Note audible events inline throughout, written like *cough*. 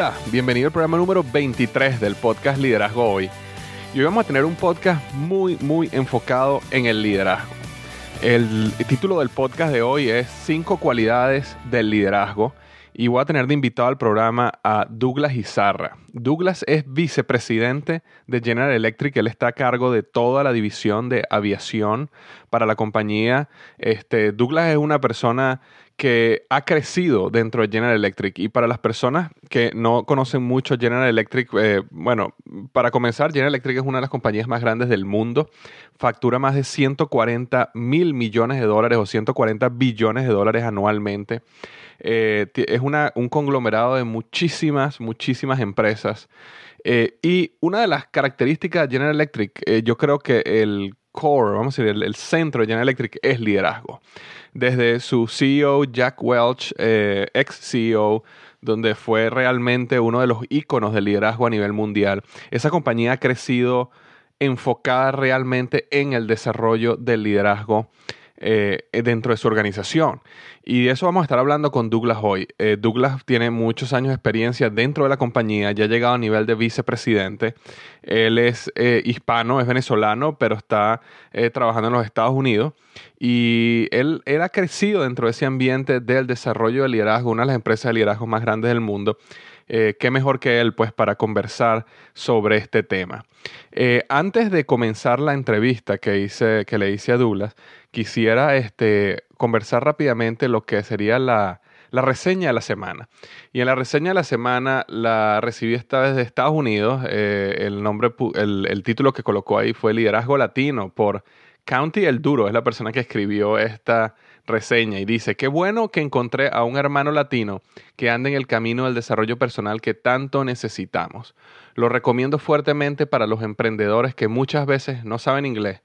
Hola, bienvenido al programa número 23 del podcast Liderazgo Hoy. Y hoy vamos a tener un podcast muy, muy enfocado en el liderazgo. El título del podcast de hoy es 5 cualidades del liderazgo y voy a tener de invitado al programa a Douglas Izarra. Douglas es vicepresidente de General Electric, él está a cargo de toda la división de aviación para la compañía. Este, Douglas es una persona que ha crecido dentro de General Electric. Y para las personas que no conocen mucho General Electric, eh, bueno, para comenzar, General Electric es una de las compañías más grandes del mundo. Factura más de 140 mil millones de dólares o 140 billones de dólares anualmente. Eh, es una, un conglomerado de muchísimas, muchísimas empresas. Eh, y una de las características de General Electric, yo creo que el core, vamos a decir, el, centro de General Electric es liderazgo desde su CEO Jack Welch, eh, ex CEO, donde fue realmente uno de los íconos del liderazgo a nivel mundial. Esa compañía ha crecido enfocada realmente en el desarrollo del liderazgo eh, dentro de su organización. Y de eso vamos a estar hablando con Douglas hoy. Eh, Douglas tiene muchos años de experiencia dentro de la compañía, ya ha llegado a nivel de vicepresidente. Él es eh, hispano, es venezolano, pero está trabajando en los Estados Unidos. Y él, él ha crecido dentro de ese ambiente del desarrollo del liderazgo, una de las empresas de liderazgo más grandes del mundo. Eh, qué mejor que él, pues, para conversar sobre este tema. Eh, antes de comenzar la entrevista que, hice, que le hice a Douglas, quisiera este, conversar rápidamente lo que sería la, reseña de la semana. Y en la reseña de la semana la recibí esta vez de Estados Unidos. Eh, el, nombre, el, el, título que colocó ahí fue Liderazgo Latino por County El Duro. Es la persona que escribió esta reseña y dice, qué bueno que encontré a un hermano latino que anda en el camino del desarrollo personal que tanto necesitamos. Lo recomiendo fuertemente para los emprendedores que muchas veces no saben inglés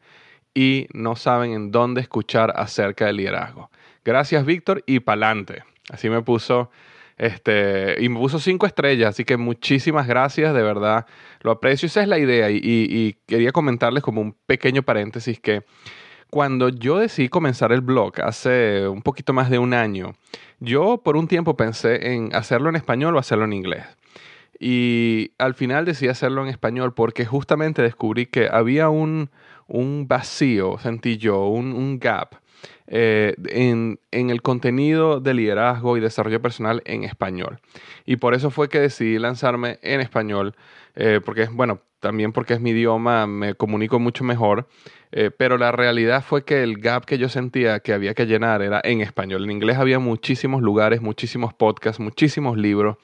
y no saben en dónde escuchar acerca del liderazgo. Gracias Víctor y pa'lante. Así me puso este, y me puso cinco estrellas, así que muchísimas gracias, de verdad, lo aprecio, esa es la idea y, y quería comentarles como un pequeño paréntesis que cuando yo decidí comenzar el blog hace un poquito más de un año, yo por un tiempo pensé en hacerlo en español o hacerlo en inglés. Y al final decidí hacerlo en español porque justamente descubrí que había un, vacío, sentí yo, un, gap eh, en, en, el contenido de liderazgo y desarrollo personal en español. Y por eso fue que decidí lanzarme en español, eh, porque, bueno, también porque es mi idioma, me comunico mucho mejor, eh, pero la realidad fue que el gap que yo sentía que había que llenar era en español. En inglés había muchísimos lugares, muchísimos podcasts, muchísimos libros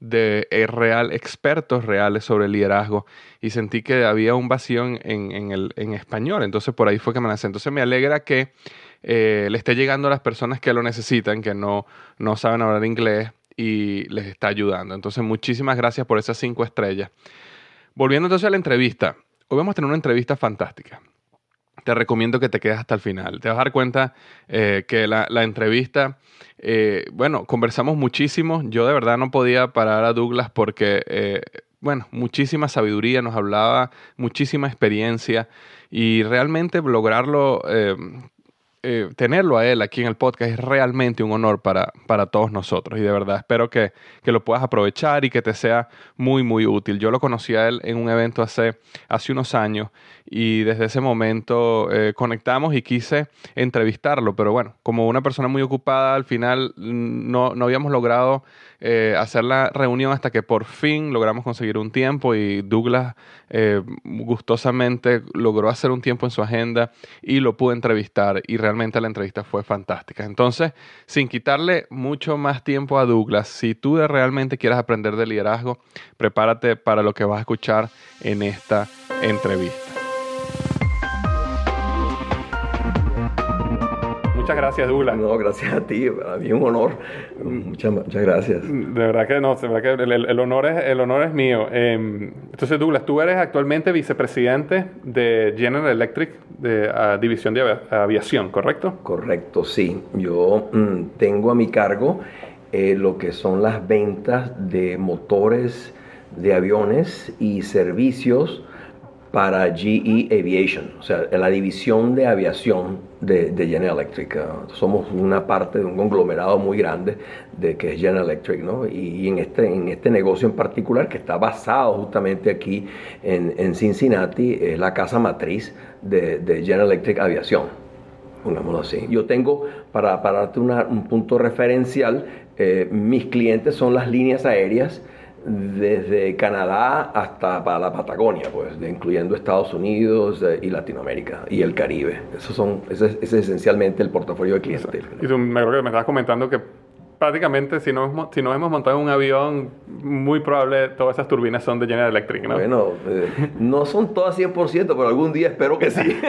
de eh, real, expertos reales sobre liderazgo y sentí que había un vacío en, el, en español. Entonces por ahí fue que me lancé. Entonces me alegra que eh, le esté llegando a las personas que lo necesitan, que no, no saben hablar inglés y les está ayudando. Entonces muchísimas gracias por esas cinco estrellas. Volviendo entonces a la entrevista. Hoy vamos a tener una entrevista fantástica. Te recomiendo que te quedes hasta el final. Te vas a dar cuenta eh, que la, entrevista eh, bueno, conversamos muchísimo. Yo de verdad no podía parar a Douglas porque, eh, bueno, muchísima sabiduría nos hablaba, muchísima experiencia y realmente lograrlo tenerlo a él aquí en el podcast es realmente un honor para, para todos nosotros y de verdad espero que, que, lo puedas aprovechar y que te sea muy, muy útil. Yo lo conocí a él en un evento hace, hace unos años y desde ese momento eh, conectamos y quise entrevistarlo, pero bueno, como una persona muy ocupada, al final no, no habíamos logrado eh, hacer la reunión hasta que por fin logramos conseguir un tiempo y Douglas eh, gustosamente logró hacer un tiempo en su agenda y lo pude entrevistar y realmente la entrevista fue fantástica. Entonces, sin quitarle mucho más tiempo a Douglas, si tú realmente quieres aprender de liderazgo, prepárate para lo que vas a escuchar en esta entrevista. Muchas gracias, Douglas. No, gracias a ti, para mí es un honor. Muchas, muchas gracias. De verdad que no, de verdad que el, el, honor, es, el honor es mío. Eh, entonces, Douglas, tú eres actualmente vicepresidente de General Electric, de uh, División de Aviación, ¿correcto? Correcto, sí. Yo mm, tengo a mi cargo eh, lo que son las ventas de motores de aviones y servicios para GE Aviation, o sea, la división de aviación de, de, General Electric. somos una parte de un conglomerado muy grande de que es General Electric, ¿no? Y, en, este, en este negocio en particular, que está basado justamente aquí en, en Cincinnati, es la casa matriz de, de General Electric Aviación. Pongámoslo así. Yo tengo, para, para darte una, un punto referencial, eh, mis clientes son las líneas aéreas desde Canadá hasta para la Patagonia, pues, incluyendo Estados Unidos eh, y Latinoamérica y el Caribe. Eso son, ese, ese es esencialmente el portafolio de clientes. Y tú me acuerdo que me estabas comentando que prácticamente si nos, si nos hemos montado en un avión, muy probable todas esas turbinas son de General Electric, ¿no? Bueno, eh, no son todas 100%, pero algún día espero que sí. *laughs*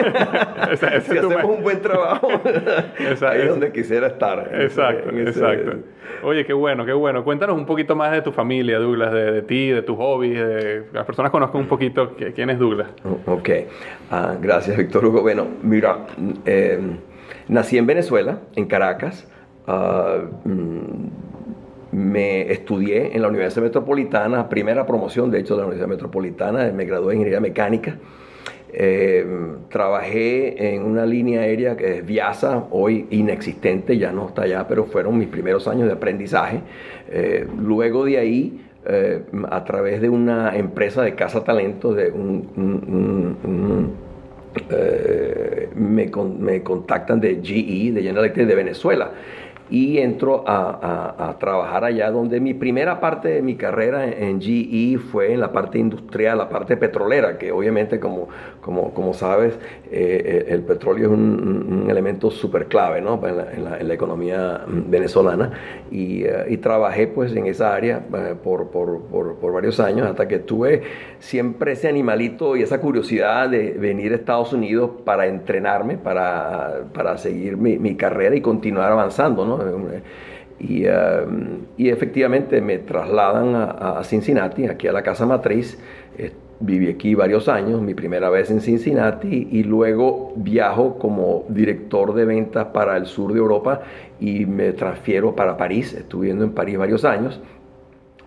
esa, esa *laughs* si hacemos un buen trabajo, *laughs* esa, ahí es donde quisiera estar. Exacto, ese, exacto. Oye, qué bueno, qué bueno. Cuéntanos un poquito más de tu familia, Douglas, de, de ti, de tus hobbies, de que las personas conozcan un poquito quién es Douglas. Ok, uh, gracias Víctor Hugo. Bueno, mira, eh, nací en Venezuela, en Caracas. Uh, me estudié en la Universidad Metropolitana, primera promoción de hecho de la Universidad Metropolitana, me gradué en Ingeniería Mecánica. Eh, trabajé en una línea aérea que es Viasa, hoy inexistente, ya no está allá, pero fueron mis primeros años de aprendizaje. Eh, luego de ahí, eh, a través de una empresa de casa talentos, de un, un, un, me, me, contactan de GE, de General Electric de Venezuela y entro a, a, a, trabajar allá, donde mi primera parte de mi carrera en, GE fue en la parte industrial, la parte petrolera, que obviamente como, como, como sabes, eh, el petróleo es un, un elemento súper clave ¿no? en, la, en, la, en, la, economía venezolana y, uh, y, trabajé pues en esa área uh, por, por, por, por, varios años hasta que tuve siempre ese animalito y esa curiosidad de venir a Estados Unidos para entrenarme, para, para seguir mi, mi carrera y continuar avanzando, ¿no? Y, uh, y, efectivamente me trasladan a, a, Cincinnati, aquí a la casa matriz. Eh, viví aquí varios años, mi primera vez en Cincinnati, y luego viajo como director de ventas para el sur de Europa y me transfiero para París. Estuve viviendo en París varios años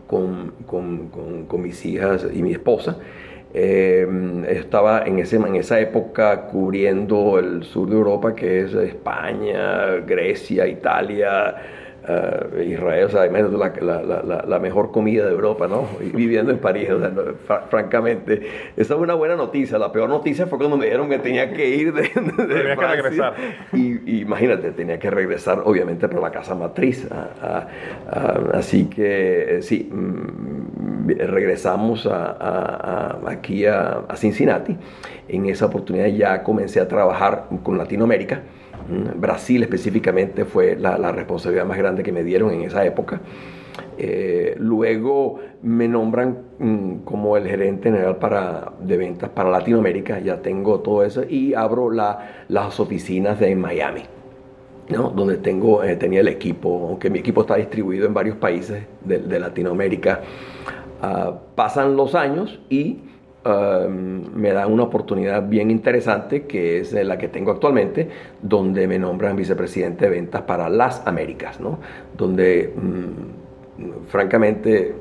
con, con, con, con mis hijas y mi esposa. Eh, estaba en, ese, en esa época cubriendo el sur de Europa, que es España, Grecia, Italia, uh, Israel, o sea, la, la, la, la, mejor comida de Europa, ¿no? Y viviendo en París, o sea, no, fr francamente. Esa es una buena noticia. La peor noticia fue cuando me dijeron que tenía que ir de, de tenía Francia. que regresar. Y, y, imagínate, tenía que regresar, obviamente, para la casa matriz. A, a, a, así que, sí, mm, regresamos aquí a Cincinnati. En esa oportunidad ya comencé a trabajar con Latinoamérica. Brasil específicamente fue la, la, responsabilidad más grande que me dieron en esa época. Eh, luego me nombran mm, como el gerente general para, de ventas para Latinoamérica, ya tengo todo eso, y abro la, las oficinas de Miami. ¿no? donde tengo, eh, tenía el equipo, aunque mi equipo está distribuido en varios países de, de Latinoamérica. Uh, pasan los años y um, me dan una oportunidad bien interesante que es la que tengo actualmente, donde me nombran vicepresidente de ventas para las Américas, ¿no? donde mm, francamente,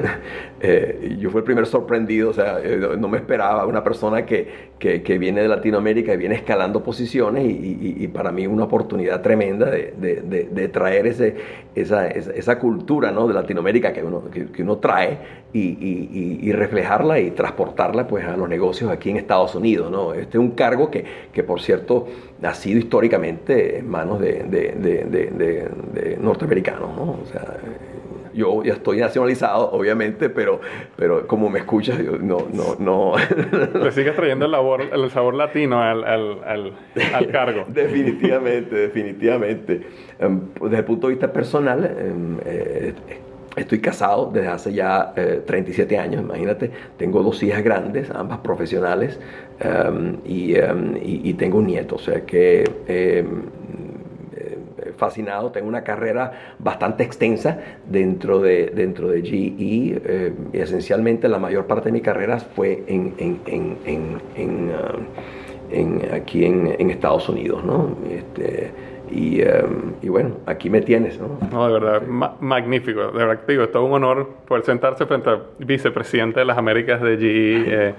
*laughs* eh, yo fui el primer sorprendido, o sea, eh, no me esperaba una persona que, que, viene de Latinoamérica y viene escalando posiciones y, para mí una oportunidad tremenda de, traer ese, esa, esa, cultura ¿no? de Latinoamérica que uno, que, uno trae y, y, reflejarla y transportarla pues, a los negocios aquí en Estados Unidos. ¿no? Este es un cargo que, que por cierto, ha sido históricamente en manos de, norteamericanos. ¿no? Yo ya estoy nacionalizado, obviamente, pero, pero como me escuchas, yo no, no, no. Le sigues trayendo el, labor, el sabor latino al, al, al, cargo. *laughs* definitivamente, definitivamente. Em, desde el punto de vista personal, em, eh, Estoy casado desde hace ya 37 eh, años, imagínate. Tengo dos hijas grandes, ambas profesionales, em, y, y, tengo un nieto. O sea que fascinado, tengo una carrera bastante extensa dentro de, dentro de GE eh, y esencialmente la mayor parte de mi carrera fue en, en, en, uh, aquí en, Estados Unidos, ¿no? Este, y, um, y, bueno, aquí me tienes, ¿no? No, de verdad, magnífico. De verdad, digo, es todo un honor poder sentarse frente al vicepresidente de las Américas de GE eh,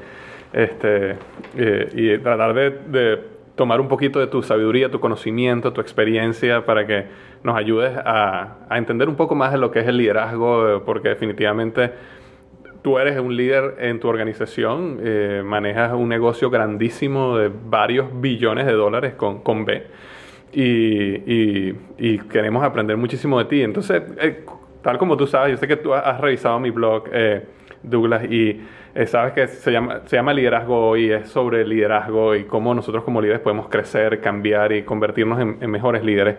este, eh, y tratar de tomar un poquito de tu sabiduría, tu conocimiento, tu experiencia para que nos ayudes a, entender un poco más de lo que es el liderazgo, porque definitivamente tú eres un líder en tu organización, eh, manejas un negocio grandísimo de varios billones de dólares con, con B y, queremos aprender muchísimo de ti. Entonces, eh, tal como tú sabes, yo sé que tú has revisado mi blog, eh, Douglas, y eh, sabes que se llama, se llama liderazgo y es sobre liderazgo y cómo nosotros como líderes podemos crecer, cambiar y convertirnos en, mejores líderes.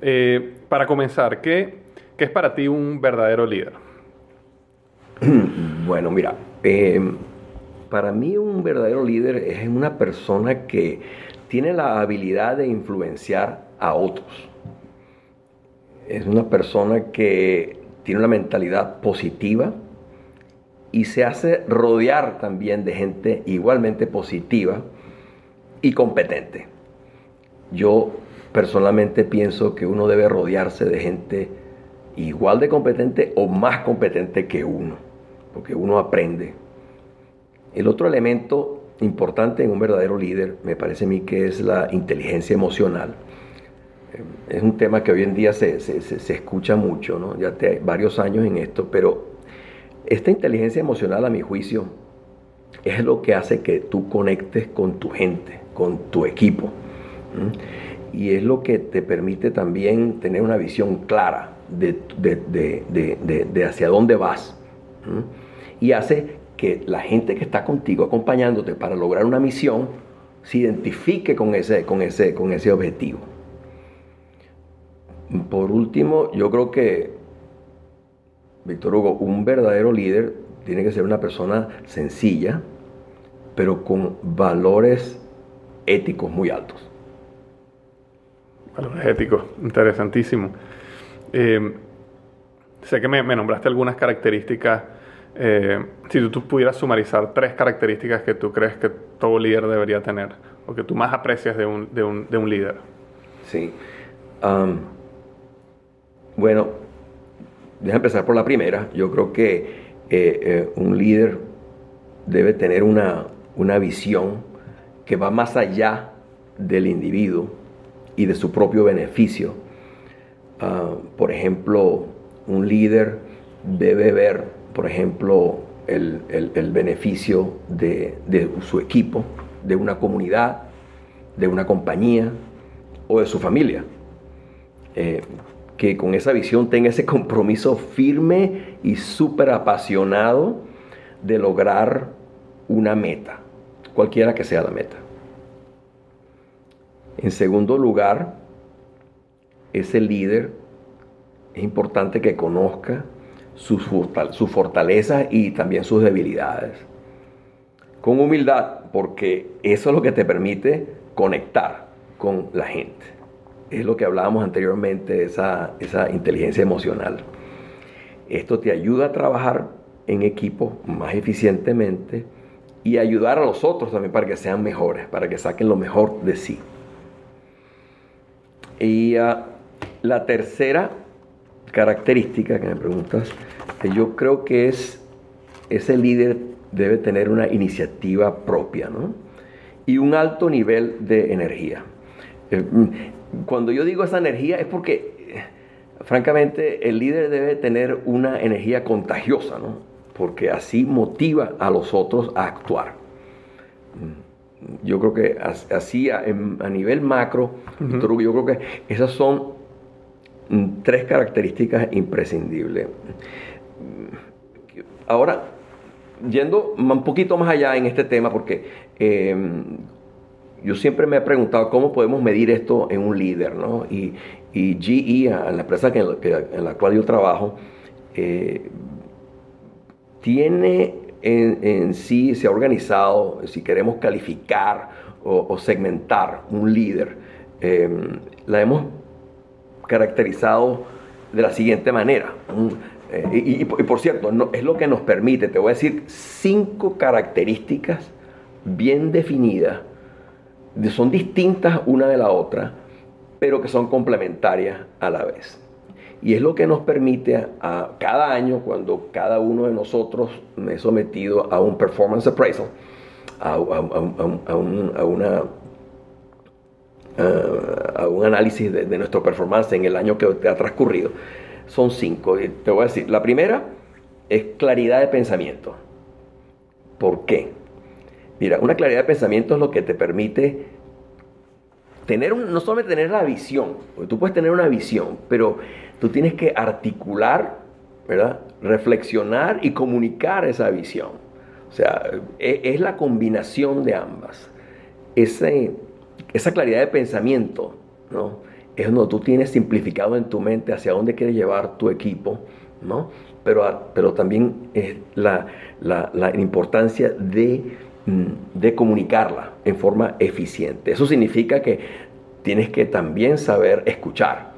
Eh, para comenzar, ¿qué, ¿qué, es para ti un verdadero líder? *clears throat* Bueno, mira, em, para mí un verdadero líder es una persona que tiene la habilidad de influenciar a otros. Es una persona que tiene una mentalidad positiva, y se hace rodear también de gente igualmente positiva y competente. Yo personalmente pienso que uno debe rodearse de gente igual de competente o más competente que uno, porque uno aprende. El otro elemento importante en un verdadero líder me parece a mí que es la inteligencia emocional. Es un tema que hoy en día se, escucha mucho, ¿no? ya te, varios años en esto, pero esta inteligencia emocional, a mi juicio, es lo que hace que tú conectes con tu gente, con tu equipo. Y es lo que te permite también tener una visión clara de, hacia dónde vas. Y hace que la gente que está contigo acompañándote para lograr una misión se identifique con ese, con ese, con ese objetivo. Por último, yo creo que Víctor Hugo, un verdadero líder tiene que ser una persona sencilla, pero con valores éticos muy altos. Valores éticos, interesantísimo. Eh, sé que me, nombraste algunas características. Eh, si tú, pudieras sumarizar tres características que tú crees que todo líder debería tener, o que tú más aprecias de un, de un, líder. Sí. bueno, Deja empezar por la primera. Yo creo que eh, eh, un líder debe tener una, visión que va más allá del individuo y de su propio beneficio. Ah, por ejemplo, un líder debe ver, por ejemplo, el, beneficio de, su equipo, de una comunidad, de una compañía o de su familia. Eh, que con esa visión tenga ese compromiso firme y súper apasionado de lograr una meta, cualquiera que sea la meta. En segundo lugar, ese líder es importante que conozca sus, fortalezas y también sus debilidades. Con humildad, porque eso es lo que te permite conectar con la gente es lo que hablábamos anteriormente, esa, esa inteligencia emocional. Esto te ayuda a trabajar en equipo más eficientemente y ayudar a los otros también para que sean mejores, para que saquen lo mejor de sí. Y ah, la tercera característica que me preguntas, que yo creo que es, ese líder debe tener una iniciativa propia, ¿no? Y un alto nivel de energía. Eh, mm, cuando yo digo esa energía es porque, francamente, el líder debe tener una energía contagiosa, ¿no? Porque así motiva a los otros a actuar. Yo creo que así a, nivel macro, yo creo que esas son mm, tres características imprescindibles. Ahora, yendo un poquito más allá en este tema, porque em, yo siempre me he preguntado cómo podemos medir esto en un líder, ¿no? Y, GE, en la empresa en, la, cual yo trabajo, eh, tiene en, sí, se ha organizado, si queremos calificar o, segmentar un líder, em, la hemos caracterizado de la siguiente manera. Eh, y, por cierto, es lo que nos permite, te voy a decir, cinco características bien definidas, son distintas una de la otra, pero que son complementarias a la vez. Y es lo que nos permite a, cada año, cuando cada uno de nosotros me he sometido a un performance appraisal, a, un, una, a un análisis de, de nuestro performance en el año que ha transcurrido, son cinco. Te voy a decir, la primera es claridad de pensamiento. ¿Por qué? Mira, una claridad de pensamiento es lo que te permite tener un, no solamente tener la visión, tú puedes tener una visión, pero tú tienes que articular, ¿verdad? Reflexionar y comunicar esa visión. O sea, es, es la combinación de ambas. Esa claridad de pensamiento, ¿no? es donde tú tienes simplificado en tu mente hacia dónde quieres llevar tu equipo, ¿no? Pero, pero también es la, importancia de, de comunicarla en forma eficiente. Eso significa que tienes que también saber escuchar,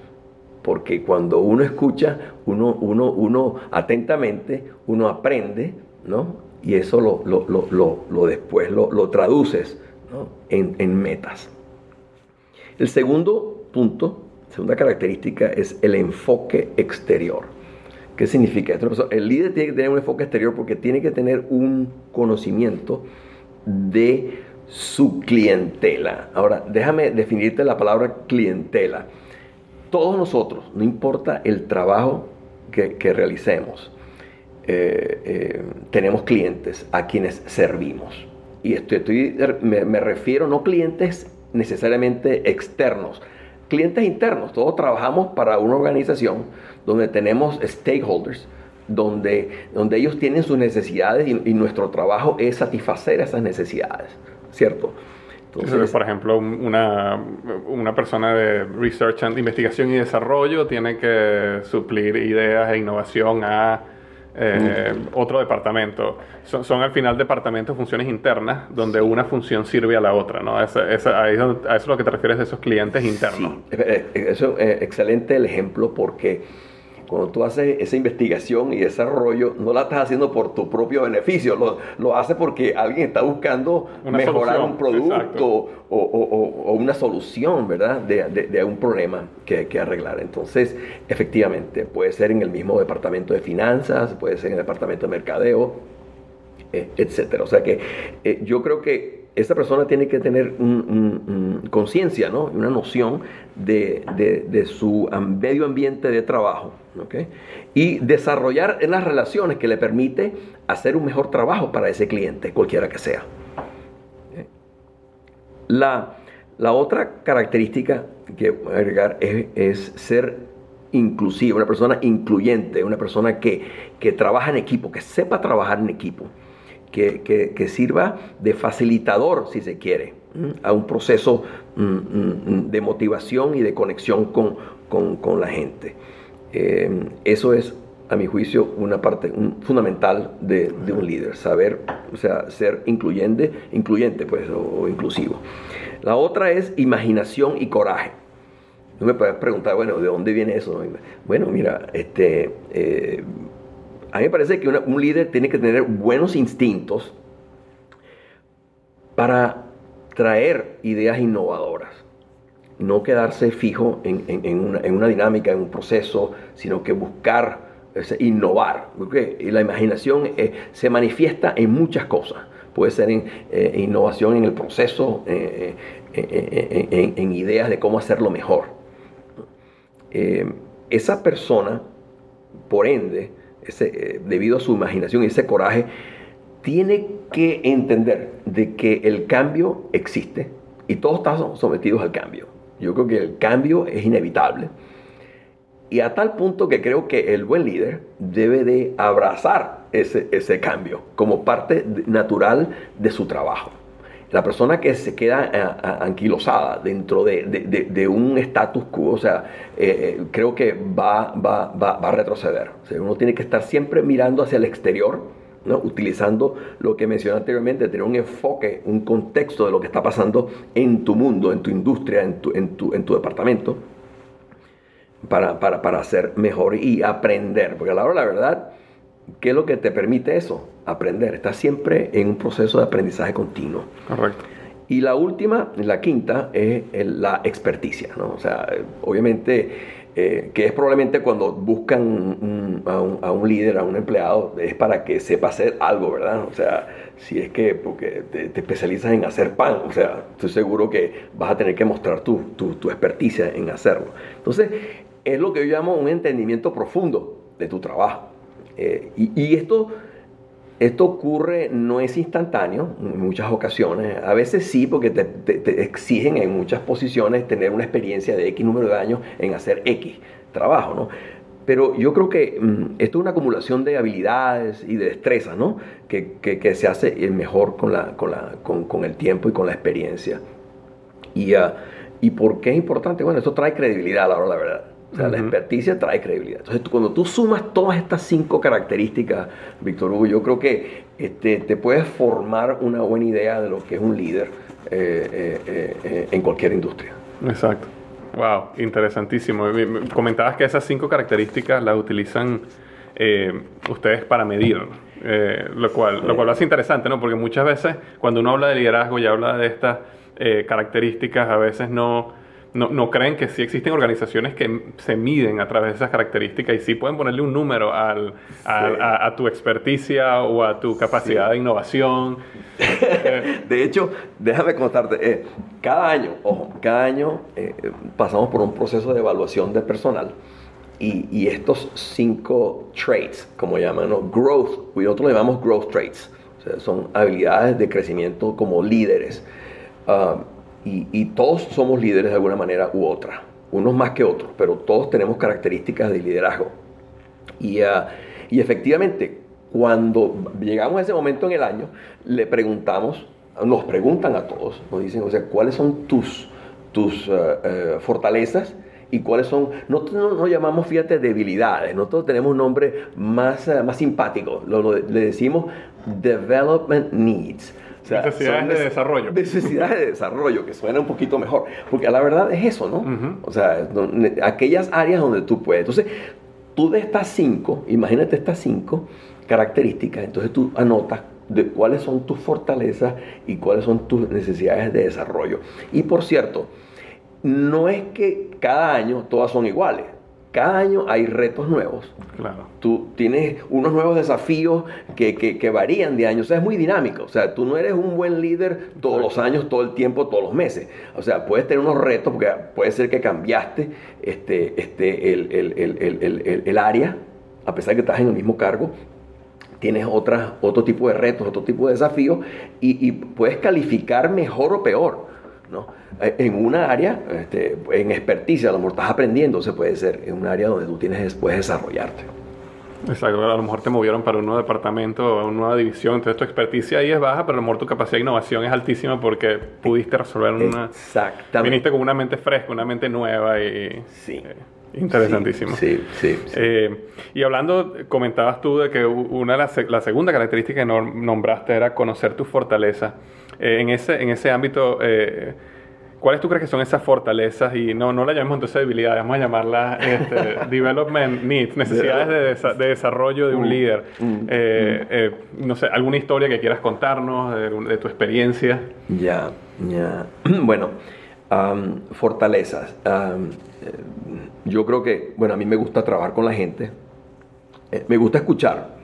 porque cuando uno escucha, uno, uno, uno atentamente, uno aprende, ¿no? Y eso lo, lo, después lo, traduces en, en metas. El segundo punto, segunda característica es el enfoque exterior. ¿Qué significa esto? El líder tiene que tener un enfoque exterior porque tiene que tener un conocimiento de su clientela. Ahora, déjame definirte la palabra clientela. Todos nosotros, no importa el trabajo que, realicemos, eh, eh, tenemos clientes a quienes servimos. Y estoy, me, me refiero no clientes necesariamente externos, clientes internos. Todos trabajamos para una organización donde tenemos stakeholders, donde, donde ellos tienen sus necesidades y, nuestro trabajo es satisfacer esas necesidades, ¿cierto? Entonces, por ejemplo, una, una, persona de research, and investigación y desarrollo tiene que suplir ideas e innovación a eh, otro departamento. Son, son, al final departamentos, funciones internas, donde una función sirve a la otra, ¿no? a eso es lo que te refieres de esos clientes internos. Eh, eh, eso es excelente el ejemplo porque cuando tú haces esa investigación y desarrollo, no la estás haciendo por tu propio beneficio, lo, lo haces porque alguien está buscando mejorar un producto o, una solución, ¿verdad? De, un problema que hay que arreglar. Entonces, efectivamente, puede ser en el mismo departamento de finanzas, puede ser en el departamento de mercadeo, eh, etcétera. O sea que eh, yo creo que esta persona tiene que tener conciencia, ¿no? una noción de, su medio ambiente de trabajo y desarrollar las relaciones que le permite hacer un mejor trabajo para ese cliente, cualquiera que sea. La, otra característica que voy a agregar es, ser inclusivo, una persona incluyente, una persona que, que trabaja en equipo, que sepa trabajar en equipo que, sirva de facilitador, si se quiere, a un proceso de motivación y de conexión con, la gente. Eh, eso es, a mi juicio, una parte fundamental de, un líder, saber, o sea, ser incluyente, incluyente pues, o, inclusivo. La otra es imaginación y coraje. No me puedes preguntar, bueno, ¿de dónde viene eso? Bueno, mira, este, eh, a mí me parece que un líder tiene que tener buenos instintos para traer ideas innovadoras. No quedarse fijo en, una, dinámica, en un proceso, sino que buscar innovar. Porque la imaginación eh, se manifiesta en muchas cosas. Puede ser en eh, innovación en el proceso, eh, en, ideas de cómo hacerlo mejor. esa persona, por ende, debido a su imaginación y ese coraje, tiene que entender de que el cambio existe y todos estamos sometidos al cambio. Yo creo que el cambio es inevitable. Y a tal punto que creo que el buen líder debe de abrazar ese, ese cambio como parte natural de su trabajo. La persona que se queda eh, anquilosada dentro de, de, un status quo, o sea, eh, eh, creo que va, va, va, a retroceder. O sea, uno tiene que estar siempre mirando hacia el exterior utilizando lo que mencioné anteriormente, tener un enfoque, un contexto de lo que está pasando en tu mundo, en tu industria, en tu, en tu, en tu departamento, para, para, para, hacer mejor y aprender. Porque a la hora la verdad, ¿qué es lo que te permite eso? Aprender. Estás siempre en un proceso de aprendizaje continuo. Correcto. Y la última, la quinta, es la experticia. ¿no? O sea, obviamente eh, que es probablemente cuando buscan a, un, líder, a un empleado, es para que sepa hacer algo, ¿verdad? O sea, si es que porque te, especializas en hacer pan, o sea, estoy seguro que vas a tener que mostrar tu, tu, experticia en hacerlo. Entonces, es lo que yo llamo un entendimiento profundo de tu trabajo. Eh, y, y esto esto ocurre, no es instantáneo en muchas ocasiones. A veces sí, porque te, exigen en muchas posiciones tener una experiencia de X número de años en hacer X trabajo, ¿no? Pero yo creo que mm, esto es una acumulación de habilidades y de destrezas, ¿no? Que, se hace mejor con, la, con, la, con, el tiempo y con la experiencia. Y, uh, ¿Y por qué es importante? Bueno, esto trae credibilidad a la hora la verdad. O sea, la experticia trae credibilidad. Entonces, cuando tú sumas todas estas cinco características, Víctor Hugo, yo creo que este, te puedes formar una buena idea de lo que es un líder eh, eh, eh, en cualquier industria. Exacto. Wow, interesantísimo. Comentabas que esas cinco características las utilizan ustedes para medir, lo, cual, lo cual lo hace interesante, ¿no? Porque muchas veces cuando uno habla de liderazgo y habla de estas características, a veces no no, no, creen que sí existen organizaciones que se miden a través de esas características y sí pueden ponerle un número al, a, tu experticia o a tu capacidad de innovación. *laughs* de hecho, déjame contarte, eh, cada año, ojo, cada año eh, pasamos por un proceso de evaluación del personal y, y estos cinco traits, como llaman, ¿no? growth, nosotros lo llamamos growth traits, o sea, son habilidades de crecimiento como líderes. Ah, y, todos somos líderes de alguna manera u otra, unos más que otros, pero todos tenemos características de liderazgo. Y, ah, y efectivamente, cuando llegamos a ese momento en el año, le preguntamos, nos preguntan a todos, nos dicen, o sea, ¿cuáles son tus, tus ah, eh, fortalezas? y cuáles son, nosotros no, llamamos, fíjate, debilidades, nosotros tenemos un nombre más, ah, más simpático, le decimos development needs necesidades de desarrollo. Necesidades de desarrollo, que suena un poquito mejor. Porque la verdad es eso, ¿no? O sea, aquellas áreas donde tú puedes. Entonces, tú de estas cinco, imagínate estas cinco características, entonces tú anotas de cuáles son tus fortalezas y cuáles son tus necesidades de desarrollo. Y por cierto, no es que cada año todas son iguales cada año hay retos nuevos. Claro. Tú tienes unos nuevos desafíos que, que, varían de año. O sea, es muy dinámico. O sea, tú no eres un buen líder todos los años, todo el tiempo, todos los meses. O sea, puedes tener unos retos porque puede ser que cambiaste este, este, el, el, el, área, a pesar de que estás en el mismo cargo. Tienes otras, otro tipo de retos, otro tipo de desafíos y, y puedes calificar mejor o peor. ¿No? Eh, en una área, este, en experticia, a lo mejor estás aprendiendo, se puede ser en un área donde tú tienes después desarrollarte. Exacto, a lo mejor te movieron para un nuevo departamento una nueva división, entonces tu experticia ahí es baja, pero a lo mejor tu capacidad de innovación es altísima porque pudiste resolver una... Exactamente. Viniste con una mente fresca, una mente nueva y... Sí. Eh, interesantísimo. Sí, sí. Eh, y hablando, comentabas tú de que una de la segunda característica que nombraste era conocer tu fortaleza. en, ese, en ese ámbito ¿cuáles tú crees que son esas fortalezas? Y no, no la llamemos entonces debilidades, vamos a llamarlas este, *laughs* development needs, necesidades de, desarrollo de un mm, líder. Mm, eh, eh, no sé, alguna historia que quieras contarnos de, tu experiencia. Ya, ya. *clears throat* Bueno, fortalezas. yo creo que, bueno, a mí me gusta trabajar con la gente, me gusta escuchar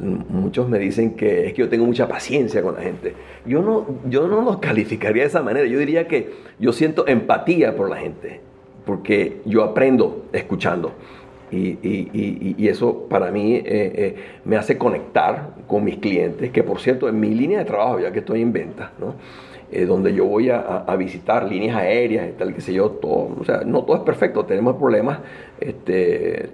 muchos me dicen que es que yo tengo mucha paciencia con la gente. Yo no, yo no lo calificaría de esa manera. Yo diría que yo siento empatía por la gente, porque yo aprendo escuchando. Y, y, y, eso para mí eh, eh, me hace conectar con mis clientes, que por cierto, en mi línea de trabajo, ya que estoy en venta, ¿no? Eh, donde yo voy a, visitar líneas aéreas tal, que sé yo, todo, o sea, no todo es perfecto, tenemos problemas, este,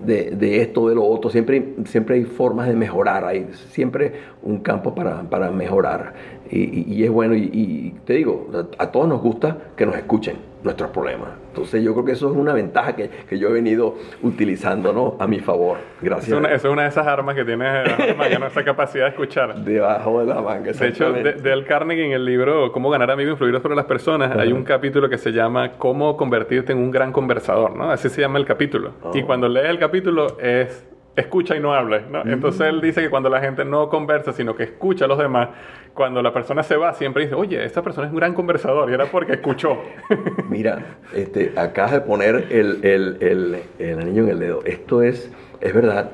de, de, esto, de lo otro. Siempre, siempre hay formas de mejorar, hay siempre un campo para, para mejorar. Y, y, es bueno, y, y, te digo, a todos nos gusta que nos escuchen nuestros problemas. Entonces yo creo que eso es una ventaja que, que yo he venido utilizando ¿no? a mi favor. Gracias. Eso es una, de esas armas que tiene *laughs* esa capacidad de escuchar. Debajo de la manga. De hecho, Del Carnegie en el libro Cómo ganar amigos e influir sobre las personas, hay un capítulo que se llama Cómo convertirte en un gran conversador. ¿no? Así se llama el capítulo. Y oh. cuando lees el capítulo es escucha y no hable. ¿no? Entonces él dice que cuando la gente no conversa, sino que escucha a los demás, cuando la persona se va, siempre dice, oye, esta persona es un gran conversador, y era porque escuchó. *laughs* Mira, este, acabas de poner el, el, el, el, anillo en el dedo. Esto es, es verdad.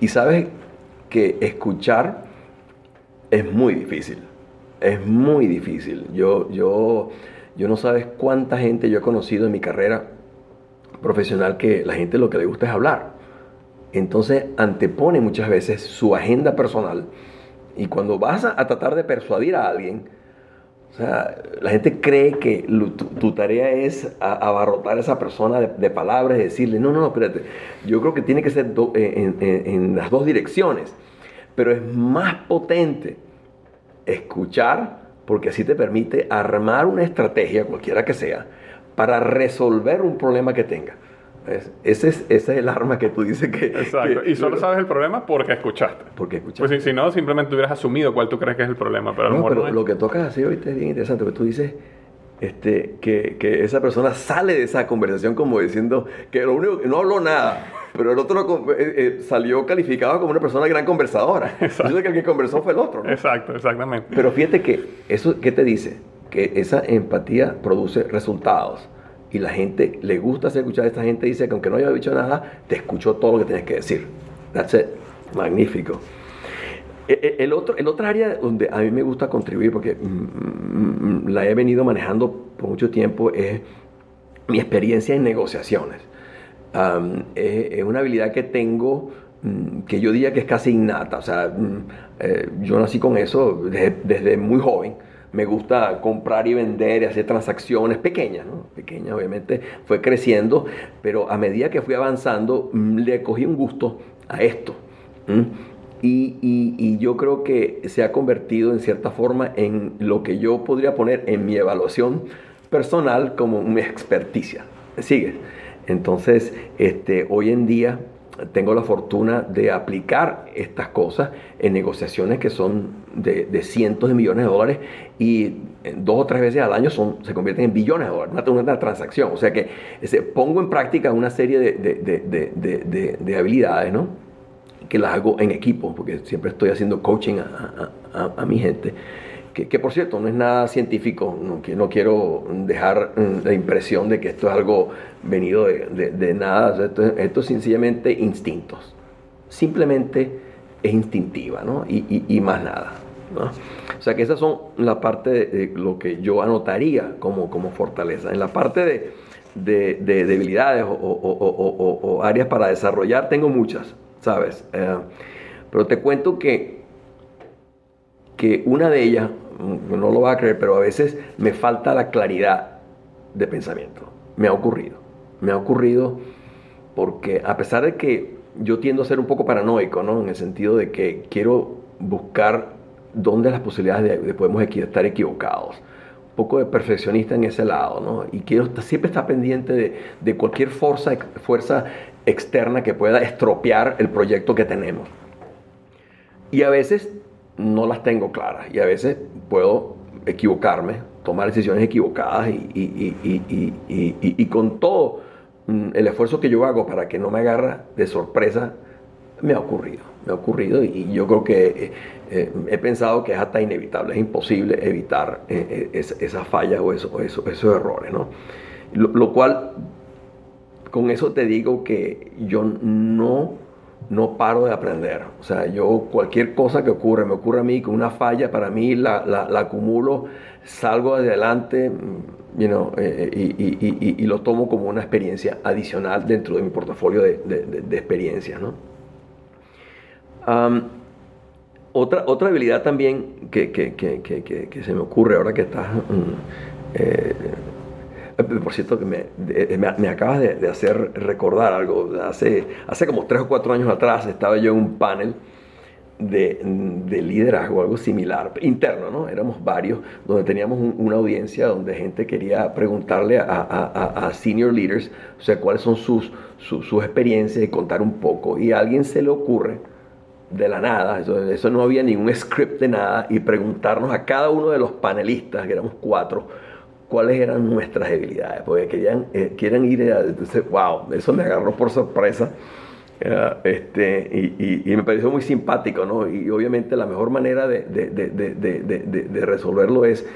Y sabes que escuchar es muy difícil. Es muy difícil. Yo, yo, yo no sabes cuánta gente yo he conocido en mi carrera profesional que la gente lo que le gusta es hablar entonces antepone muchas veces su agenda personal y cuando vas a, tratar de persuadir a alguien, o sea, la gente cree que tu, tarea es abarrotar a esa persona de, palabras y decirle, no, no, no, espérate, yo creo que tiene que ser en, las dos direcciones, pero es más potente escuchar porque así te permite armar una estrategia, cualquiera que sea, para resolver un problema que tenga. Ese es, ese es el arma que tú dices que... Exacto. y solo sabes el problema porque escuchaste. Porque escuchaste. Pues si, no, simplemente hubieras asumido cuál tú crees que es el problema. Pero, no, pero lo que tocas así ahorita es bien interesante, porque tú dices este, que, que, esa persona sale de esa conversación como diciendo que lo único que no habló nada, pero el otro eh, eh, salió calificado como una persona gran conversadora. *laughs* Exacto. Yo sé que el que conversó fue el otro. Exacto, exactamente. Pero fíjate que eso, ¿qué te dice? Que esa empatía produce resultados y la gente le gusta escuchar. Esta gente dice que aunque no haya dicho nada, te escuchó todo lo que tienes que decir. That's it. Magnífico. E, e, el otro, el otro área donde a mí me gusta contribuir, porque mm, mm, mm, la he venido manejando por mucho tiempo, es mi experiencia en negociaciones. es, una habilidad que tengo que yo diría que es casi innata. O sea, eh, yo nací con eso desde muy joven me gusta comprar y vender y hacer transacciones pequeñas, ¿no? Pequeñas, obviamente, fue creciendo, pero a medida que fui avanzando, mm, le cogí un gusto a esto. Y, y, yo creo que se ha convertido en cierta forma en lo que yo podría poner en mi evaluación personal como mi experticia. ¿Sigue? Entonces, este, hoy en día tengo la fortuna de aplicar estas cosas en negociaciones que son de, cientos de millones de dólares y dos o tres veces al año son, se convierten en billones de dólares, una, una transacción. O sea que pongo en práctica una serie de, de, habilidades, ¿no? Que las hago en equipo, porque siempre estoy haciendo coaching a, a, a mi gente que, por cierto no es nada científico, no, quiero dejar mm, la impresión de que esto es algo venido de, nada, esto, es sencillamente instintos, simplemente es instintiva, ¿no? Y, más nada. ¿no? O sea que esas son la parte de, lo que yo anotaría como, como fortaleza. En la parte de, debilidades o, áreas para desarrollar, tengo muchas, ¿sabes? Eh, pero te cuento que, que una de ellas no lo va a creer, pero a veces me falta la claridad de pensamiento. Me ha ocurrido. Me ha ocurrido porque a pesar de que yo tiendo a ser un poco paranoico, ¿no? En el sentido de que quiero buscar dónde las posibilidades de, podemos estar equivocados. Un poco de perfeccionista en ese lado, ¿no? Y quiero siempre estar pendiente de, de cualquier fuerza, fuerza externa que pueda estropear el proyecto que tenemos. Y a veces no las tengo claras y a veces puedo equivocarme tomar decisiones equivocadas y, con todo mm, el esfuerzo que yo hago para que no me agarra de sorpresa, me ha ocurrido, me ha ocurrido y yo creo que eh, eh, he pensado que es hasta inevitable, es imposible evitar eh, esas fallas o, eso, esos errores, ¿no? Lo, cual, con eso te digo que yo no, no paro de aprender. O sea, yo cualquier cosa que ocurre, me ocurre a mí, con una falla, para mí la, la, acumulo, salgo adelante you know, y, lo tomo como una experiencia adicional dentro de mi portafolio de, de experiencias, ¿no? otra, otra habilidad también que, se me ocurre ahora que estás... Mm, eh, por cierto, que me, me, acabas de, hacer recordar algo. Hace, hace como tres o cuatro años atrás estaba yo en un panel de, de liderazgo, algo similar, interno, ¿no? Éramos varios, donde teníamos una audiencia donde gente quería preguntarle a, a, senior leaders, o sea, cuáles son sus, sus, experiencias y contar un poco. Y a alguien se le ocurre de la nada, eso, no había ningún script de nada, y preguntarnos a cada uno de los panelistas, que éramos cuatro, cuáles eran nuestras debilidades, porque querían, eh, quieren ir a, entonces, wow, eso me agarró por sorpresa. este, y, me pareció muy simpático, ¿no? Y obviamente la mejor manera de, de, de, de resolverlo es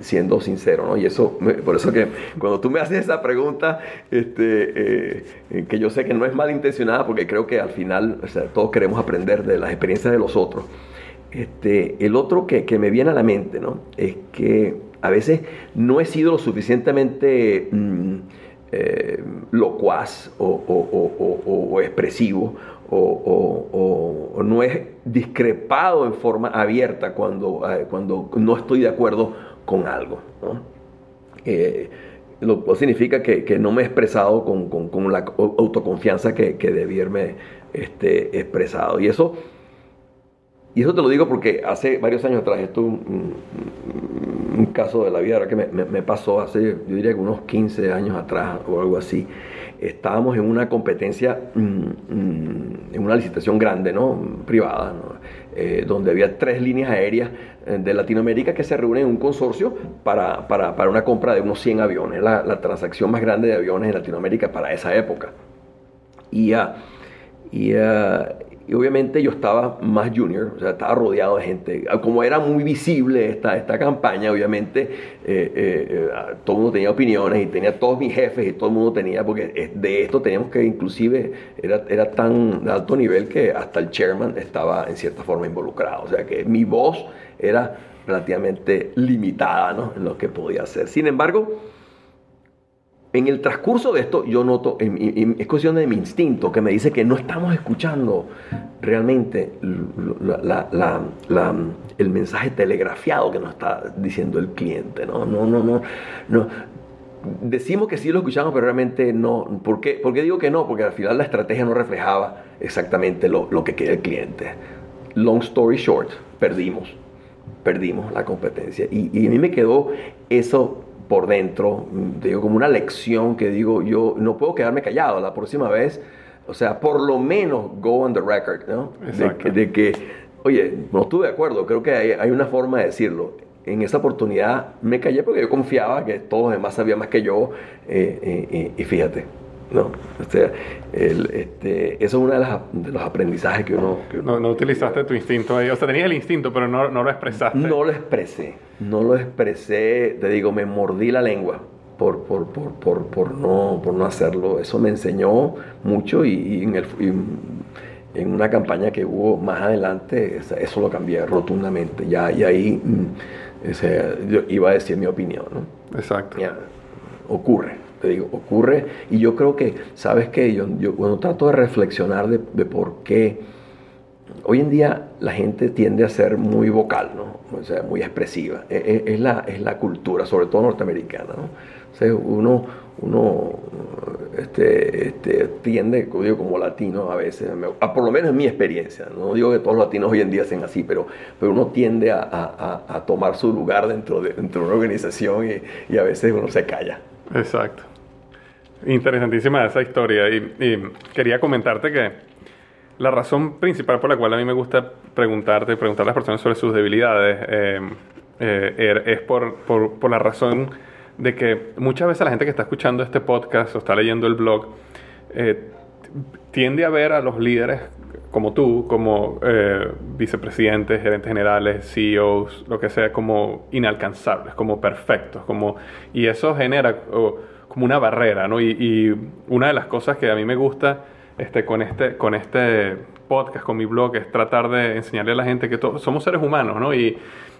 siendo sincero, ¿no? Y eso, por eso que cuando tú me haces esa pregunta, este, eh, que yo sé que no es malintencionada, porque creo que al final todos queremos aprender de las experiencias de los otros. Este, el otro que, que, me viene a la mente, ¿no? Es que a veces no he sido lo suficientemente mm, eh, locuaz o, expresivo o, no he discrepado en forma abierta cuando, eh, cuando no estoy de acuerdo con algo. Eh, lo cual significa que, no me he expresado con, la autoconfianza que, que debí haberme este, expresado. Y eso, y eso te lo digo porque hace varios años atrás, esto un, caso de la vida que me, pasó hace, yo diría que unos 15 años atrás o algo así. Estábamos en una competencia, mm, mm, en una licitación grande, ¿no? privada, eh, donde había tres líneas aéreas eh, de Latinoamérica que se reúnen en un consorcio para, una compra de unos 100 aviones, la, transacción más grande de aviones en Latinoamérica para esa época. Y, uh, y, y obviamente yo estaba más junior, o sea, estaba rodeado de gente. Como era muy visible esta, esta campaña, obviamente eh, eh, eh, todo el mundo tenía opiniones y tenía todos mis jefes y todo el mundo tenía, porque de esto teníamos que inclusive, era, era tan de alto nivel que hasta el chairman estaba en cierta forma involucrado. O sea que mi voz era relativamente limitada ¿no? en lo que podía hacer. Sin embargo, en el transcurso de esto, yo noto, es cuestión de mi instinto, que me dice que no estamos escuchando realmente el mensaje telegrafiado que nos está diciendo el cliente. No, no, no, no. Decimos que sí lo escuchamos, pero realmente no. ¿Por qué, digo que no? Porque al final la estrategia no reflejaba exactamente lo, que quería el cliente. Long story short, perdimos. Perdimos la competencia. Y a mí me quedó eso por dentro, digo, como una lección que digo, yo no puedo quedarme callado la próxima vez, o sea, por lo menos go on the record, ¿no? De, que, oye, no estuve de acuerdo, creo que hay, una forma de decirlo. En esa oportunidad me callé porque yo confiaba que todos los demás sabían más que yo, eh, eh, eh, y fíjate, ¿no? O sea, este, eso es uno de, los aprendizajes que uno, no, utilizaste tu instinto ahí, o sea, tenías el instinto, pero no, no lo expresaste. No lo expresé, no lo expresé, te digo, me mordí la lengua por, por, por, por, por no, por no hacerlo. Eso me enseñó mucho y, en, el, en una campaña que hubo más adelante, eso lo cambié rotundamente. Ya, y ahí mm, yo iba a decir mi opinión. ¿no? Exacto. ocurre te digo, ocurre. Y yo creo que, ¿sabes qué? Yo, cuando trato de reflexionar de, por qué, hoy en día la gente tiende a ser muy vocal, ¿no? O sea, muy expresiva. Es, e, es, la, es la cultura, sobre todo norteamericana, ¿no? O sea, uno, uno este, este, tiende, digo, como latino a veces, a, por lo menos en mi experiencia, no digo que todos los latinos hoy en día sean así, pero, pero uno tiende a, a, a tomar su lugar dentro de, dentro de una organización y, y a veces uno se calla. Exacto. Interesantísima esa historia. Y, quería comentarte que la razón principal por la cual a mí me gusta preguntarte, preguntar a las personas sobre sus debilidades, eh, eh, er, es por, por, por, la razón de que muchas veces la gente que está escuchando este podcast o está leyendo el blog eh, tiende a ver a los líderes como tú, como eh, vicepresidentes, gerentes generales, CEOs, lo que sea, como inalcanzables, como perfectos, como, y eso genera como una barrera, ¿no? Y, y, una de las cosas que a mí me gusta este, con, este, con este podcast, con mi blog, es tratar de enseñarle a la gente que todos somos seres humanos, ¿no? Y,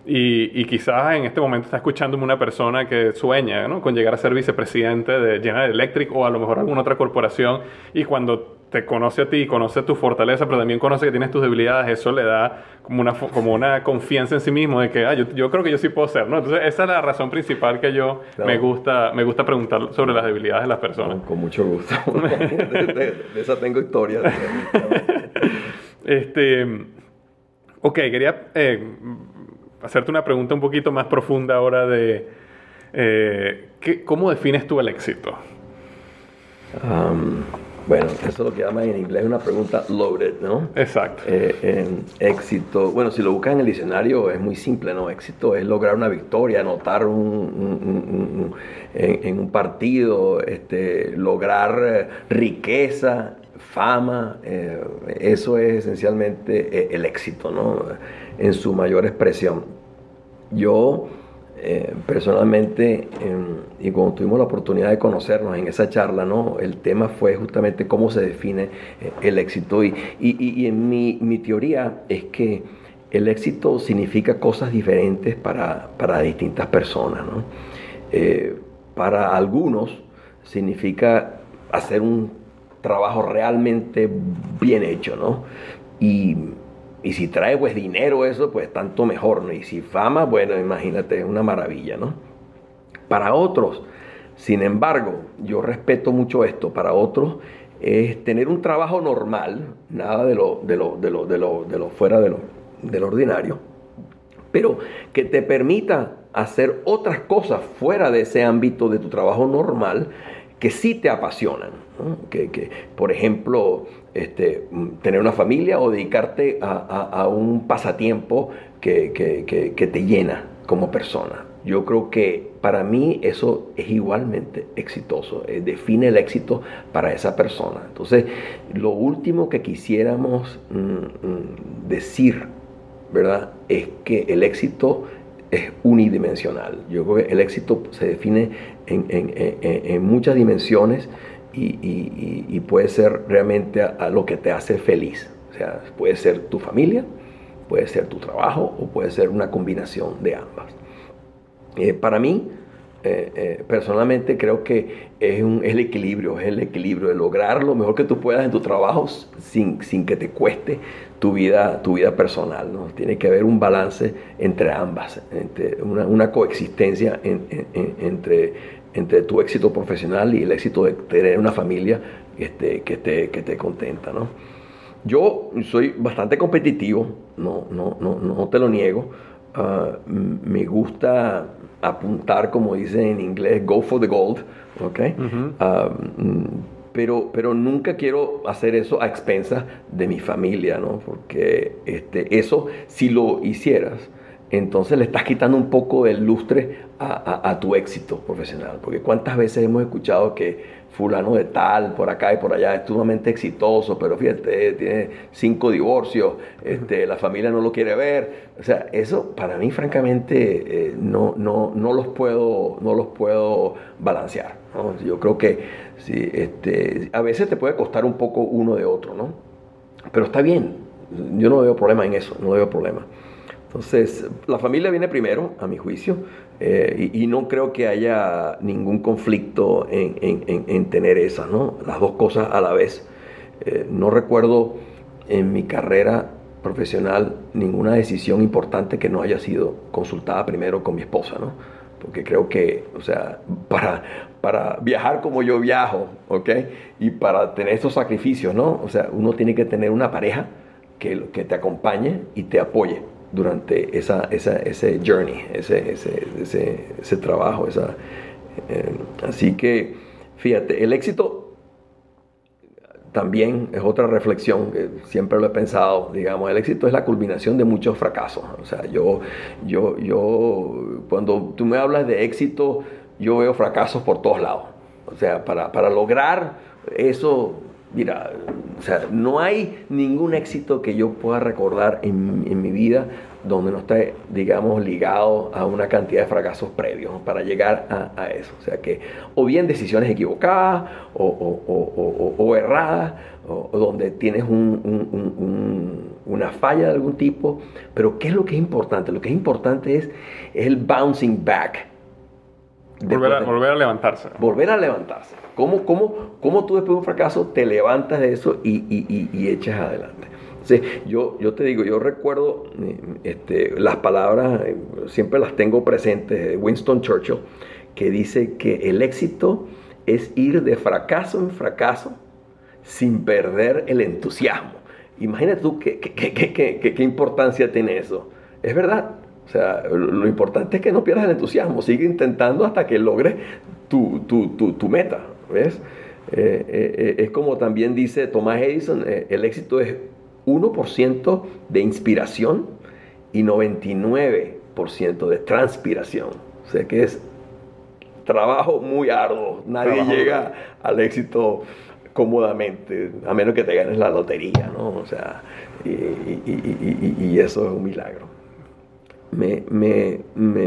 y, y, quizás en este momento está escuchándome una persona que sueña ¿no? con llegar a ser vicepresidente de General Electric o a lo mejor alguna otra corporación y cuando te conoce a ti, conoce tu fortaleza, pero también conoce que tienes tus debilidades, eso le da como una, como una confianza en sí mismo de que ah, yo, yo, creo que yo sí puedo ser, ¿no? Entonces esa es la razón principal que yo me, gusta, me gusta preguntar sobre las debilidades de las personas. Con, mucho gusto. *laughs* de, esa tengo historias. *laughs* este, ok, quería... Eh, hacerte una pregunta un poquito más profunda ahora de eh, ¿qué, ¿cómo defines tú el éxito? Bueno, eso es lo que llaman en inglés una pregunta loaded, ¿no? Exacto. Eh, éxito, bueno, si lo buscas en el diccionario es muy simple, ¿no? Éxito es lograr una victoria, anotar un, en, un partido, este, lograr eh, riqueza, fama, eso es esencialmente el éxito, ¿no? en su mayor expresión. Yo eh, personalmente, y cuando tuvimos la oportunidad de conocernos en esa charla, ¿no? el tema fue justamente cómo se define eh, el éxito. Y, y, en mi, mi, teoría es que el éxito significa cosas diferentes para, para distintas personas. ¿no? Eh, para algunos significa hacer un trabajo realmente bien hecho, ¿no? Y y si trae pues dinero eso, pues tanto mejor, ¿no? Y si fama, bueno, imagínate, es una maravilla, ¿no? Para otros, sin embargo, yo respeto mucho esto, para otros es tener un trabajo normal, nada de lo, de lo, de lo, de lo, de lo fuera de lo, del ordinario, pero que te permita hacer otras cosas fuera de ese ámbito de tu trabajo normal que sí te apasionan. Que, que, por ejemplo, este, tener una familia o dedicarte a, un pasatiempo que, te llena como persona. Yo creo que para mí eso es igualmente exitoso, eh, define el éxito para esa persona. Entonces, lo último que quisiéramos mm, mm, decir, ¿verdad? Es que el éxito es unidimensional. Yo creo que el éxito se define en muchas dimensiones y, puede ser realmente a, lo que te hace feliz. O sea, puede ser tu familia, puede ser tu trabajo o puede ser una combinación de ambas. Eh, para mí, eh, eh, personalmente creo que es, un, el equilibrio, es el equilibrio de lograr lo mejor que tú puedas en tu trabajo sin, sin que te cueste tu vida, tu vida personal. ¿no? Tiene que haber un balance entre ambas, entre una, una coexistencia entre entre tu éxito profesional y el éxito de tener una familia este, que, esté, que contenta. ¿no? Yo soy bastante competitivo, no, no, no, no te lo niego. Ah, me gusta apuntar, como dicen en inglés, go for the gold. ¿okay? Ah, mm, pero, pero nunca quiero hacer eso a expensas de mi familia, ¿no? porque este, eso, si lo hicieras, entonces le estás quitando un poco el lustre a, tu éxito profesional. Porque cuántas veces hemos escuchado que fulano de tal, por acá y por allá, es sumamente exitoso, pero fíjate, tiene cinco divorcios, este, la familia no lo quiere ver. O sea, eso para mí francamente eh, no, no, no, los puedo, no los puedo balancear. Yo creo que sí, este, a veces te puede costar un poco uno de otro, ¿no? Pero está bien, yo no veo problema en eso, no veo problema. Entonces, la familia viene primero, a mi juicio, eh, y, no creo que haya ningún conflicto en, tener esa, ¿no? Las dos cosas a la vez. Eh, no recuerdo en mi carrera profesional ninguna decisión importante que no haya sido consultada primero con mi esposa, ¿no? Porque creo que, o sea, para, para viajar como yo viajo, ¿ok? Y para tener esos sacrificios, ¿no? O sea, uno tiene que tener una pareja que, que te acompañe y te apoye durante esa, ese journey, ese, ese, ese, trabajo. Esa, eh, así que, fíjate, el éxito también es otra reflexión que siempre lo he pensado, digamos, el éxito es la culminación de muchos fracasos. O sea, yo, yo, yo, cuando tú me hablas de éxito, yo veo fracasos por todos lados. O sea, para, para lograr eso, mira, o sea, no hay ningún éxito que yo pueda recordar en, en mi vida donde no esté, digamos, ligado a una cantidad de fracasos previos para llegar a, eso. O sea que, o bien decisiones equivocadas o, o, o, erradas, o, donde tienes una falla de algún tipo. Pero, ¿qué es lo que es importante? Lo que es importante es, el bouncing back. Volver a, volver a, levantarse. Volver a levantarse. ¿Cómo, cómo, cómo tú después de un fracaso te levantas de eso y, y, y echas adelante? yo, yo te digo, yo recuerdo eh, este, las palabras, eh, siempre las tengo presentes, de Winston Churchill, que dice que el éxito es ir de fracaso en fracaso sin perder el entusiasmo. Imagínate tú qué, qué, importancia tiene eso. Es verdad. O sea, lo importante es que no pierdas el entusiasmo. Sigue intentando hasta que logres tu, tu, meta. ¿Ves? Eh, es como también dice Thomas Edison, el éxito es 1% de inspiración y 99% de transpiración. O sea que es trabajo muy arduo. Nadie llega al éxito cómodamente, a menos que te ganes la lotería, ¿no? O sea, y, eso es un milagro. Me,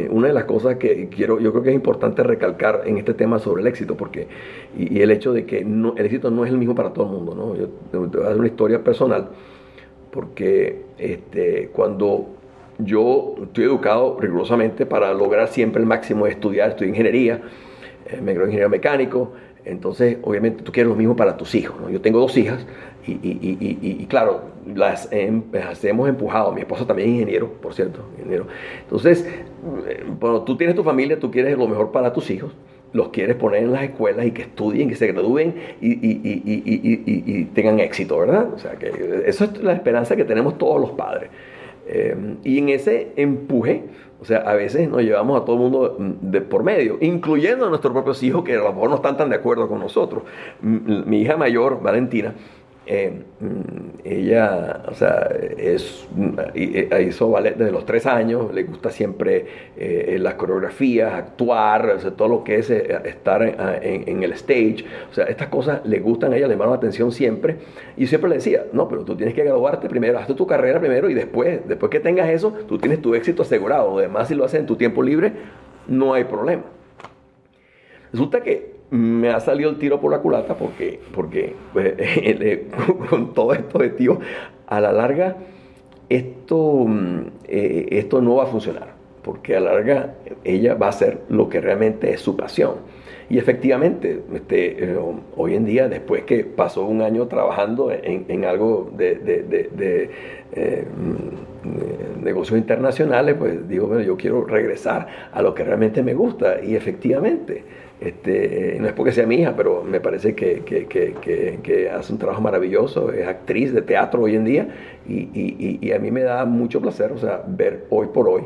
una de las cosas que quiero, yo creo que es importante recalcar en este tema sobre el éxito, porque, y, el hecho de que el éxito no es el mismo para todo el mundo, ¿no? Yo te voy a dar una historia personal porque este, cuando yo estoy educado rigurosamente para lograr siempre el máximo de estudiar, estudié ingeniería, eh, me gradué ingeniero mecánico, entonces obviamente tú quieres lo mismo para tus hijos. Yo tengo dos hijas y, y, claro, las, hemos empujado, mi esposa también es ingeniero, por cierto, ingeniero. Entonces, eh, cuando tú tienes tu familia, tú quieres lo mejor para tus hijos los quieres poner en las escuelas y que estudien, que se gradúen y, tengan éxito, ¿verdad? O sea, que eso es la esperanza que tenemos todos los padres. Eh, y en ese empuje, o sea, a veces nos llevamos a todo el mundo de por medio, incluyendo a nuestros propios hijos que a lo mejor no están tan de acuerdo con nosotros. Mi hija mayor, Valentina, eh, mm, ella, o sea, es, eh, hizo ballet desde los tres años, le gusta siempre eh, las coreografías, actuar, todo lo que es estar en, el stage, o sea, estas cosas le gustan a ella, le llaman la atención siempre, y siempre le decía, no, pero tú tienes que graduarte primero, hazte tu carrera primero y después, después que tengas eso, tú tienes tu éxito asegurado, además si lo haces en tu tiempo libre, no hay problema. Resulta que me ha salido el tiro por la culata porque, porque pues, *laughs* *laughs* con todo esto de tío, a la larga esto, mm, eh, esto no va a funcionar, porque a la larga ella va a hacer lo que realmente es su pasión. Y efectivamente, este, eh, hoy en día, después que pasó un año trabajando en, algo de, eh, mm, negocios internacionales, pues digo, bueno, yo quiero regresar a lo que realmente me gusta. Y efectivamente, este, no es porque sea mi hija, pero me parece que, que, que, que, hace un trabajo maravilloso, es actriz de teatro hoy en día y, y, y, a mí me da mucho placer, o sea, ver hoy por hoy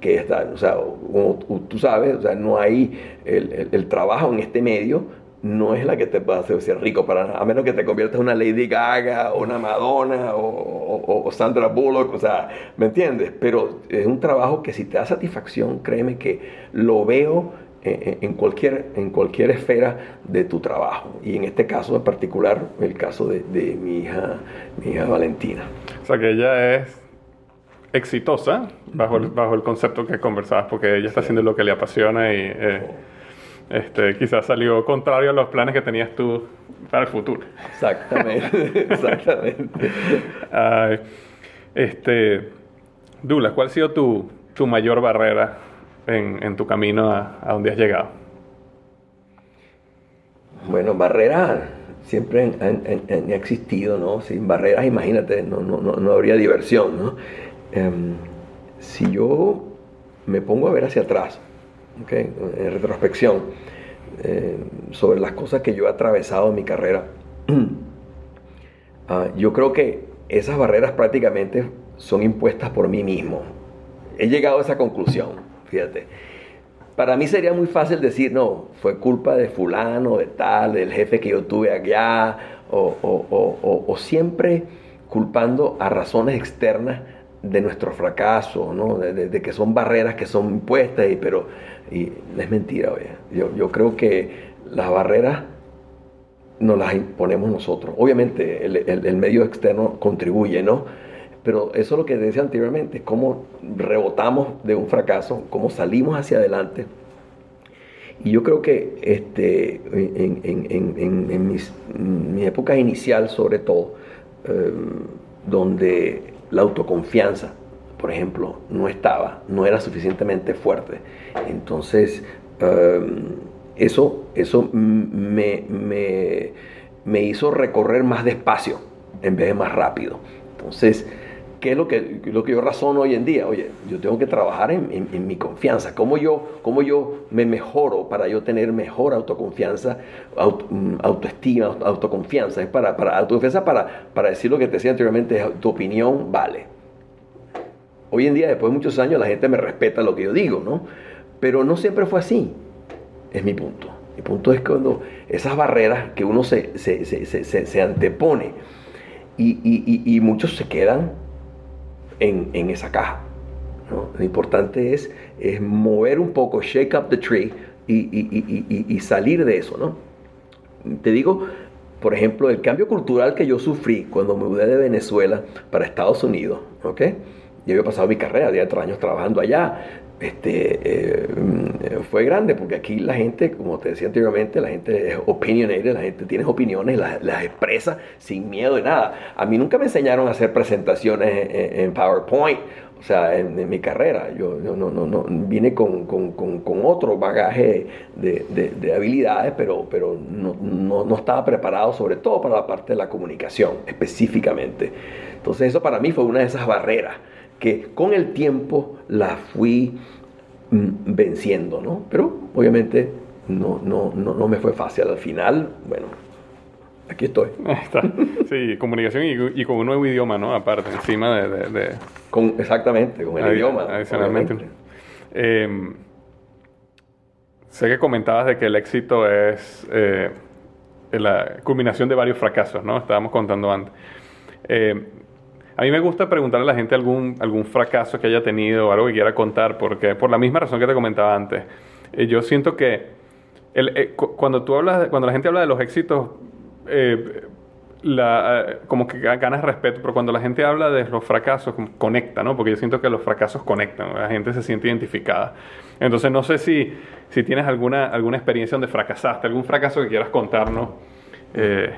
que está, o sea, como tú sabes, o sea, no hay el, el, trabajo en este medio, no es la que te va a hacer rico para a menos que te conviertas en una Lady Gaga o una Madonna o, o, o, Sandra Bullock, o sea, ¿me entiendes? Pero es un trabajo que si te da satisfacción, créeme que lo veo en cualquier, en cualquier esfera de tu trabajo. Y en este caso en particular, el caso de, mi, hija, mi hija Valentina. O sea que ella es exitosa bajo, el, bajo el concepto que conversabas, porque ella está haciendo lo que le apasiona y eh, este, quizás salió contrario a los planes que tenías tú para el futuro. Exactamente, *laughs* exactamente. este, Dula, ¿cuál ha sido tu, tu mayor barrera en, tu camino a, donde has llegado? Bueno, barreras siempre han, existido, ¿no? Sin barreras, imagínate, no, no, no, habría diversión, ¿no? Em, si yo me pongo a ver hacia atrás, en retrospección, em, sobre las cosas que yo he atravesado en mi carrera, *clears throat* ah, yo creo que esas barreras prácticamente son impuestas por mí mismo. He llegado a esa conclusión. Fíjate. Para mí sería muy fácil decir, no, fue culpa de fulano, de tal, del jefe que yo tuve allá, o, siempre culpando a razones externas de nuestro fracaso, ¿no? de, que son barreras que son impuestas, y, pero y es mentira, oye. Yo, creo que las barreras nos las imponemos nosotros. Obviamente el, medio externo contribuye, ¿no? Pero eso es lo que decía anteriormente, cómo rebotamos de un fracaso, cómo salimos hacia adelante. Y yo creo que este, en, mi época inicial, sobre todo, em, donde la autoconfianza, por ejemplo, no estaba, no era suficientemente fuerte. Entonces, em, eso, eso me, me, hizo recorrer más despacio en vez de más rápido. Entonces, ¿qué es lo que, lo que yo razono hoy en día? Oye, yo tengo que trabajar en, mi confianza. ¿Cómo yo, ¿Cómo yo me mejoro para yo tener mejor autoconfianza, mm, autoestima, autoconfianza? Es para, para autoconfianza para, para decir lo que te decía anteriormente, tu opinión vale. Hoy en día, después de muchos años, la gente me respeta lo que yo digo, ¿no? Pero no siempre fue así. Es mi punto. Mi punto es cuando esas barreras que uno se, se, antepone y, muchos se quedan en, esa caja. Lo importante es, es, mover un poco, shake up the tree y, salir de eso. ¿no? Te digo, por ejemplo, el cambio cultural que yo sufrí cuando me mudé de Venezuela para Estados Unidos. ¿ok? Yo había pasado mi carrera, 10 años trabajando allá este, eh, fue grande, porque aquí la gente, como te decía anteriormente, la gente es opinionated, la gente tiene opiniones, las, las expresa sin miedo de nada. A mí nunca me enseñaron a hacer presentaciones en, PowerPoint, o sea, en, mi carrera. Yo, no, no, no, vine con, con, con, otro bagaje de, de, de, habilidades, pero, pero no, no estaba preparado sobre todo para la parte de la comunicación, específicamente. Entonces eso para mí fue una de esas barreras que con el tiempo la fui mm, venciendo, ¿no? Pero obviamente no, no, no, no me fue fácil. Al final, bueno, aquí estoy. *laughs* está. Sí, comunicación y, con un nuevo idioma, ¿no? Aparte, encima de... Con, exactamente, con el idioma. Adicionalmente. Em, sé que comentabas de que el éxito es eh, la culminación de varios fracasos, ¿no? Estábamos contando antes. Eh, a mí me gusta preguntarle a la gente algún, algún fracaso que haya tenido o algo que quiera contar, porque por la misma razón que te comentaba antes, eh, yo siento que eh, cuando tú hablas, cuando la gente habla de los éxitos, eh, como que ganas respeto, pero cuando la gente habla de los fracasos, conecta, ¿no? Porque yo siento que los fracasos conectan, la gente se siente identificada. Entonces no sé si, si tienes alguna, alguna experiencia donde fracasaste, algún fracaso que quieras contarnos. Eh,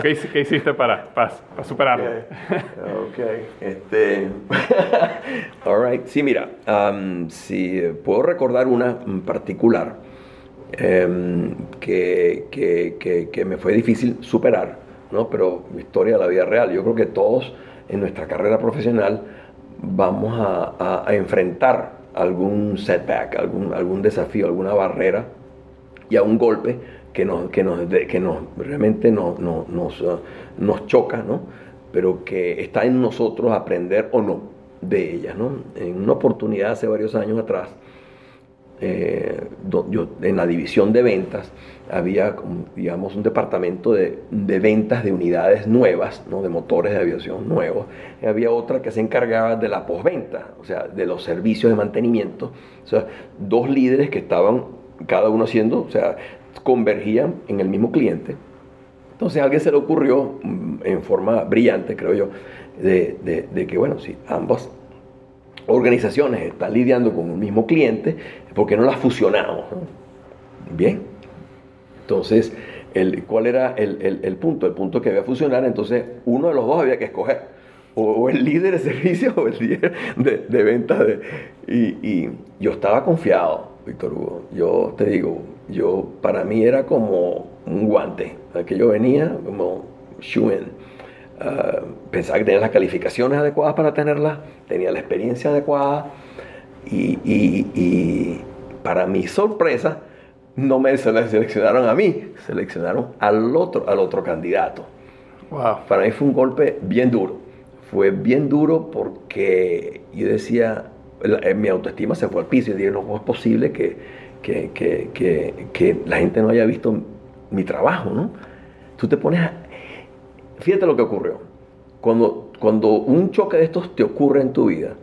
¿qué, hiciste para, para, superarlo? Ok, este, *laughs* all right. Sí, mira, si puedo recordar una particular em, que, que, que, me fue difícil superar, ¿no? pero historia de la vida real. Yo creo que todos en nuestra carrera profesional vamos a, a, enfrentar algún setback, algún, algún desafío, alguna barrera y a un golpe que nos, que nos, que nos realmente nos, nos, uh, nos choca, ¿no? pero que está en nosotros aprender o no de ellas. ¿no? En una oportunidad hace varios años atrás, eh, yo, en la división de ventas había, digamos, un departamento de, de ventas de unidades nuevas, ¿no? de motores de aviación nuevos. Y había otra que se encargaba de la postventa, o sea, de los servicios de mantenimiento. O sea, dos líderes que estaban cada uno haciendo, o sea, convergían en el mismo cliente. Entonces a alguien se le ocurrió, mm, en forma brillante, creo yo, de, que, bueno, si ambas organizaciones están lidiando con un mismo cliente, ¿por qué no las fusionamos? Bien. Entonces, el, ¿cuál era el, punto? El punto que había fusionar, entonces uno de los dos había que escoger. O, el líder de servicio o el líder de, de ventas. y, y yo estaba confiado, Víctor Hugo. Yo te digo, yo, para mí era como un guante, que yo venía como shoo-in. Ah, pensaba que tenía las calificaciones adecuadas para tenerla, tenía la experiencia adecuada y, para mi sorpresa no me seleccionaron a mí, seleccionaron al otro, al otro candidato. Wow. Para mí fue un golpe bien duro. Fue bien duro porque yo decía, mi autoestima se fue al piso y dije, no es posible que, que, la gente no haya visto mi trabajo, ¿no? Tú te pones fíjate lo que ocurrió. Cuando, cuando un choque de estos te ocurre en tu vida,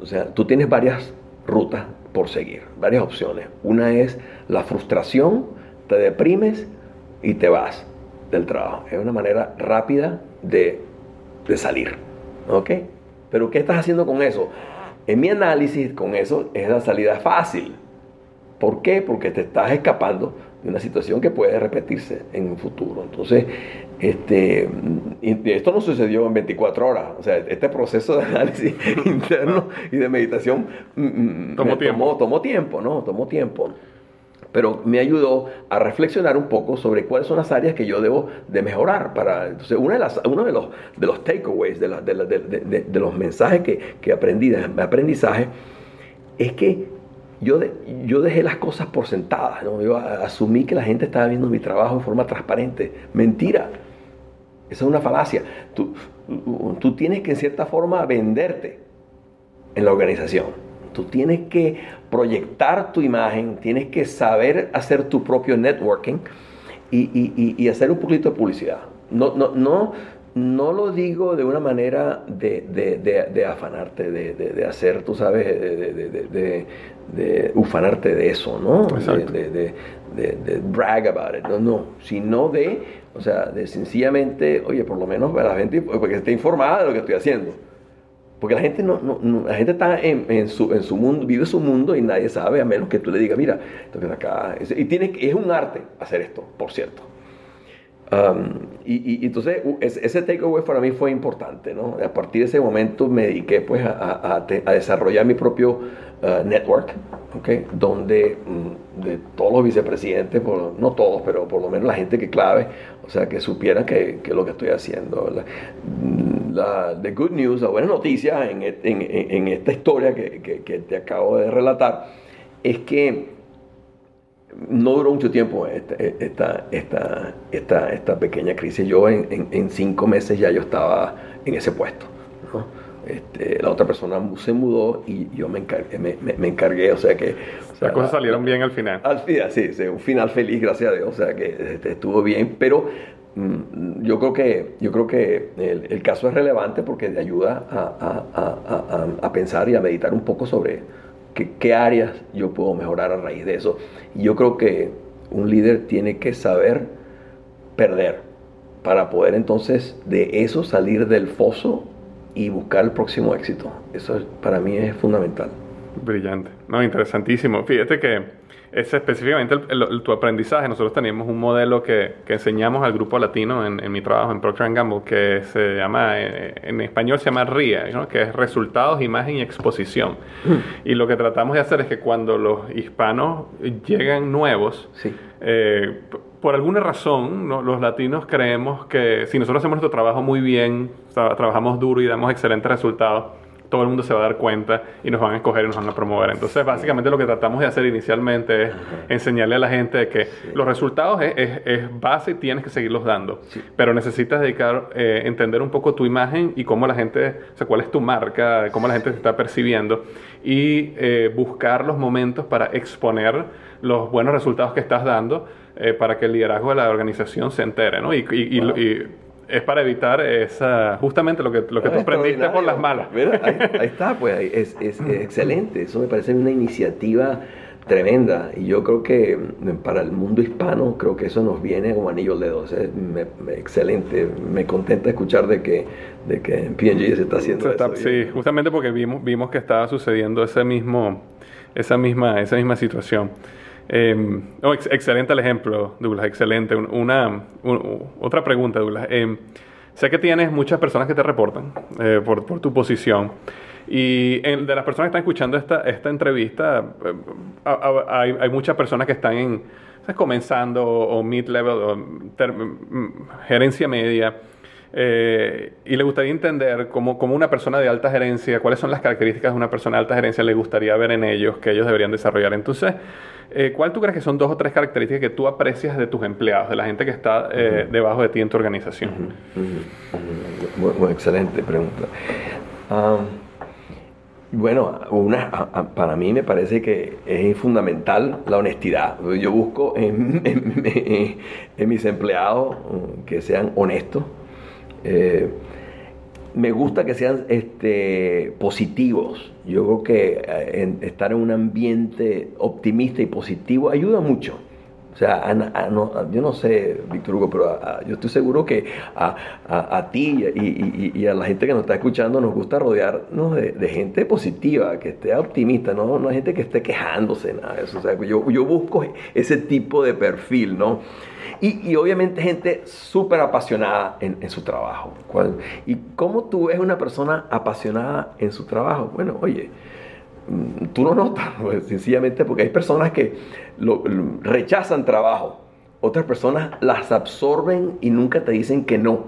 o sea, tú tienes varias rutas por seguir, varias opciones. Una es la frustración, te deprimes y te vas del trabajo. Es una manera rápida de, de salir. ¿Ok? Pero ¿qué estás haciendo con eso? En mi análisis, con eso es la salida fácil. ¿Por qué? Porque te estás escapando de una situación que puede repetirse en un futuro. Entonces, este, esto no sucedió en 24 horas. O sea, este proceso de análisis *laughs* interno y de meditación mm, mm, tomó, tiempo. tomó tiempo, ¿no? Tomó tiempo pero me ayudó a reflexionar un poco sobre cuáles son las áreas que yo debo de mejorar. Para, entonces, una de las, uno de los, de los takeaways, de, de, de, los mensajes que, que aprendí, de aprendizaje, es que yo, yo dejé las cosas por sentadas. ¿no? Yo asumí que la gente estaba viendo mi trabajo de forma transparente. Mentira. Esa es una falacia. Tú, tú tienes que en cierta forma venderte en la organización. Tú tienes que proyectar tu imagen, tienes que saber hacer tu propio networking y, hacer un poquito de publicidad. No, no, no, no lo digo de una manera de, afanarte, de, hacer, tú sabes, de, ufanarte de eso, ¿no? De, brag about it, no, no, sino de, o sea, de sencillamente, oye, por lo menos para la gente, porque esté informada de lo que estoy haciendo. Porque la gente, no, no, la gente está en, en, su, en, su, mundo, vive su mundo y nadie sabe a menos que tú le digas, mira, esto que está acá. Y tiene, es un arte hacer esto, por cierto. Um, y, y, entonces ese takeaway para mí fue importante, ¿no? A partir de ese momento me dediqué pues a, a, a desarrollar mi propio uh, network, ¿okay? Donde mm, de todos los vicepresidentes, por, no todos, pero por lo menos la gente que clave, o sea, que supieran que, que lo que estoy haciendo. La, la the good news, la buena noticia en, en, en esta historia que, que, que te acabo de relatar es que no duró mucho tiempo esta, esta, esta, esta, esta pequeña crisis. Yo en, en, cinco meses ya yo estaba en ese puesto. Este, la otra persona se mudó y yo me encargué, me, me, encargué o sea que... Las cosas salieron bien al final. Al final, sí, sí, un final feliz, gracias a Dios, o sea que este, estuvo bien, pero mm, yo creo que, yo creo que el, el, caso es relevante porque te ayuda a, a, a, a pensar y a meditar un poco sobre, qué, áreas yo puedo mejorar a raíz de eso. Y yo creo que un líder tiene que saber perder para poder entonces de eso salir del foso y buscar el próximo éxito. Eso para mí es fundamental. Brillante. No, interesantísimo. Fíjate que es específicamente tu aprendizaje. Nosotros tenemos un modelo que, que enseñamos al grupo latino en, en, mi trabajo en Procter Gamble que se llama, eh, en, español se llama RIA, ¿no? que es Resultados, Imagen y Exposición. Mm. Y lo que tratamos de hacer es que cuando los hispanos llegan nuevos, sí. eh, por alguna razón, ¿no? los latinos creemos que si nosotros hacemos nuestro trabajo muy bien, trabajamos duro y damos excelentes resultados, todo el mundo se va a dar cuenta y nos van a escoger y nos van a promover. Entonces, básicamente lo que tratamos de hacer inicialmente es enseñarle a la gente que los resultados es, base y tienes que seguirlos dando, pero necesitas dedicar, eh, entender un poco tu imagen y cómo la gente, o sea, cuál es tu marca, cómo la gente se está percibiendo y eh, buscar los momentos para exponer los buenos resultados que estás dando eh, para que el liderazgo de la organización se entere, ¿no? y, y es para evitar esa, justamente lo que, lo que tú aprendiste por las malas. Ahí, está, pues es, es, excelente. Eso me parece una iniciativa tremenda y yo creo que mm, para el mundo hispano creo que eso nos viene como anillo al dedo. excelente, me contenta escuchar de que, de que P&G se está haciendo eso. Sí, justamente porque vimos, vimos que estaba sucediendo ese mismo, esa, misma, esa misma situación. Eh, excelente el ejemplo, Douglas, excelente. Una, otra pregunta, Douglas. Eh, sé que tienes muchas personas que te reportan eh, por, tu posición. Y de las personas que están escuchando esta, esta entrevista, eh, hay, muchas personas que están en, comenzando o mid-level o gerencia media. Eh, y le gustaría entender cómo, cómo, una persona de alta gerencia, cuáles son las características de una persona de alta gerencia le gustaría ver en ellos, que ellos deberían desarrollar. Entonces, eh, ¿cuál tú crees que son dos o tres características que tú aprecias de tus empleados, de la gente que está eh, debajo de ti en tu organización? Muy, excelente pregunta. Bueno, una, para mí me parece que es fundamental la honestidad. Yo busco en, *laughs* mis empleados mm, que sean honestos. Eh, me gusta que sean este, positivos. Yo creo que eh, estar en un ambiente optimista y positivo ayuda mucho. O sea, yo no sé, Víctor Hugo, pero yo estoy seguro que a, ti y, a la gente que nos está escuchando nos gusta rodearnos de, gente positiva, que esté optimista, no, no hay gente que esté quejándose, nada de eso. O sea, yo, yo busco ese tipo de perfil, ¿no? Y, obviamente gente súper apasionada en, su trabajo. ¿Y cómo tú ves una persona apasionada en su trabajo? Bueno, oye, mm, tú no notas, *laughs* pues, sencillamente porque hay personas que rechazan trabajo, otras personas las absorben y nunca te dicen que no.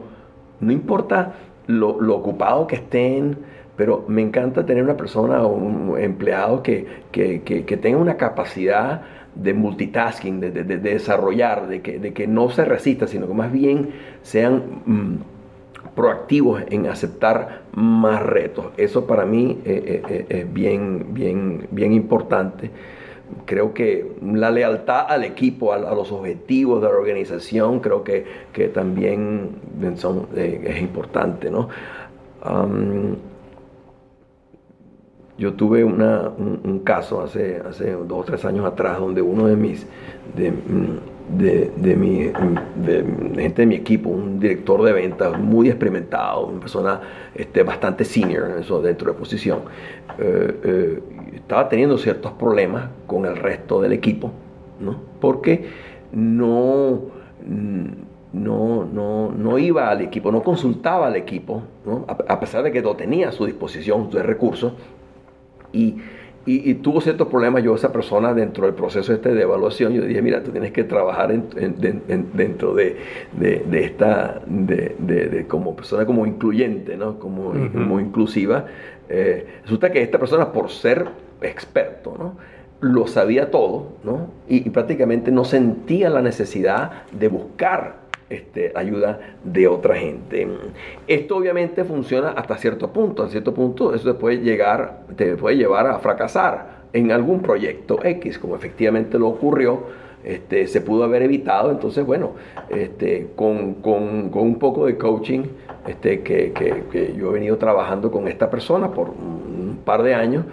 No importa lo, ocupado que estén, pero me encanta tener una persona o un empleado que, que tenga una capacidad de multitasking, de, desarrollar, de que, de que, no se resista, sino que más bien sean mm, proactivos en aceptar más retos. Eso para mí eh, eh, eh, es bien, bien, bien importante. Creo que la lealtad al equipo, a, los objetivos de la organización, creo que, que también son, es importante. ¿no? Yo tuve un, caso hace, hace dos o tres años atrás donde uno de mis, de, de, mi, de, gente de mi equipo, un director de ventas muy experimentado, una persona este, bastante senior eso, dentro de posición, eh, eh, estaba teniendo ciertos problemas con el resto del equipo, ¿no? porque no, no, no, no iba al equipo, no consultaba al equipo, ¿no? a pesar de que lo tenía a su disposición de recursos, y, y, tuvo ciertos problemas yo esa persona dentro del proceso este de evaluación yo dije mira tú tienes que trabajar dentro de, de, esta de, como persona como incluyente no como, como inclusiva eh, resulta que esta persona por ser experto no lo sabía todo ¿no? y, y prácticamente no sentía la necesidad de buscar este, ayuda de otra gente. Esto obviamente funciona hasta cierto punto. A cierto punto eso te puede, llegar, te puede llevar a fracasar en algún proyecto X, como efectivamente lo ocurrió. Este, se pudo haber evitado. Entonces, bueno, este, con, con, con, un poco de coaching este, que, que, que, yo he venido trabajando con esta persona por un par de años,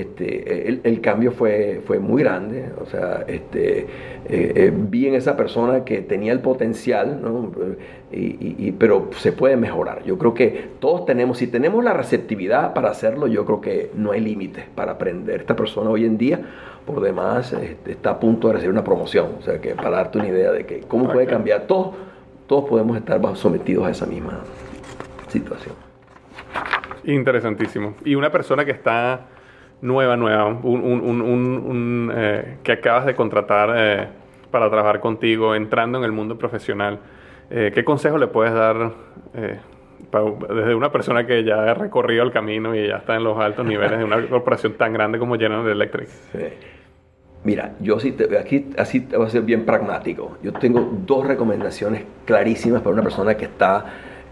este, el, cambio fue, fue muy grande. O sea, este, eh, eh, vi en esa persona que tenía el potencial, ¿no? y, pero se puede mejorar. Yo creo que todos tenemos, si tenemos la receptividad para hacerlo, yo creo que no hay límites para aprender. Esta persona hoy en día, por demás, este, está a punto de recibir una promoción. O sea, que para darte una idea de que cómo puede cambiar, todos, todos podemos estar sometidos a esa misma situación. Interesantísimo. Y una persona que está nueva, nueva, un, eh, que acabas de contratar eh, para trabajar contigo, entrando en el mundo profesional, eh, ¿qué consejo le puedes dar desde una persona que ya ha recorrido el camino y ya está en los altos niveles de una *laughs* corporación tan grande como General Electric? Mira, yo sí aquí así te voy a ser bien pragmático. Yo tengo dos recomendaciones clarísimas para una persona que está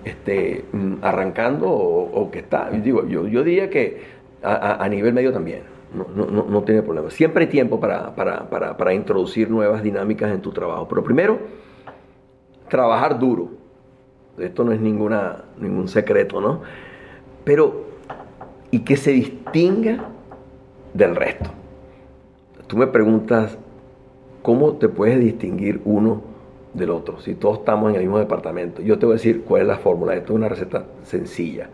este, mm, arrancando o, que está. Yo digo, yo, yo diría que a, nivel medio también. No, no, no, tiene problema. Siempre hay tiempo para, para, para, para, introducir nuevas dinámicas en tu trabajo. Pero primero, trabajar duro. Esto no es ninguna, ningún secreto, ¿no? Pero, y que se distinga del resto. Tú me preguntas, ¿cómo te puedes distinguir uno del otro? Si todos estamos en el mismo departamento. Yo te voy a decir cuál es la fórmula. Esto es una receta sencilla.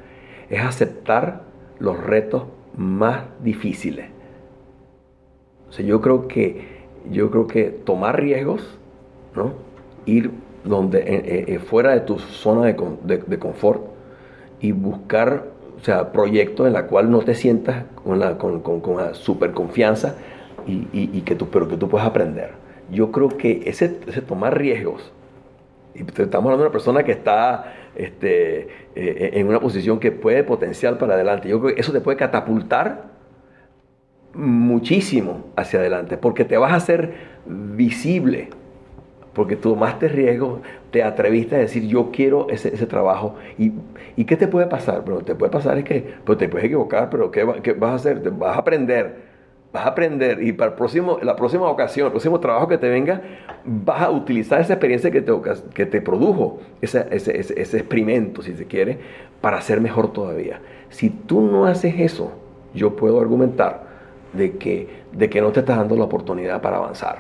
Es aceptar los retos más difíciles. O sea, yo creo que, yo creo que tomar riesgos, ¿no? ir donde, eh, eh, fuera de tu zona de, confort y buscar o sea, proyectos en la cual no te sientas con la, con, con, super confianza y, que tú, pero que tú puedas aprender. Yo creo que ese, ese tomar riesgos, y estamos hablando de una persona que está este, eh, en una posición que puede potencial para adelante. Yo creo que eso te puede catapultar muchísimo hacia adelante, porque te vas a hacer visible porque tomaste riesgo, te atreviste a decir yo quiero ese, trabajo. ¿Y, ¿Y, qué te puede pasar? Pero te puede pasar es que pues te puedes equivocar, pero ¿qué, ¿qué, vas a hacer? Te vas a aprender. Vas a aprender y para el próximo, la próxima ocasión, el próximo trabajo que te venga, vas a utilizar esa experiencia que te, que te produjo, ese, ese, ese, experimento, si se quiere, para ser mejor todavía. Si tú no haces eso, yo puedo argumentar de que, de que no te estás dando la oportunidad para avanzar.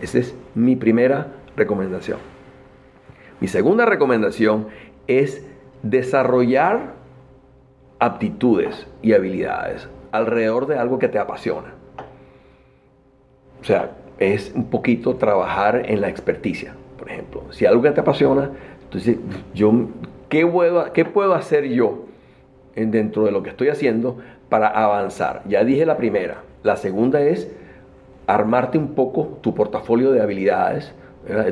Esa es mi primera recomendación. Mi segunda recomendación es desarrollar aptitudes y habilidades alrededor de algo que te apasiona. O sea, es un poquito trabajar en la experticia, por ejemplo. Si algo que te apasiona, entonces, yo, ¿qué puedo, qué puedo hacer yo dentro de lo que estoy haciendo para avanzar? Ya dije la primera. La segunda es armarte un poco tu portafolio de habilidades,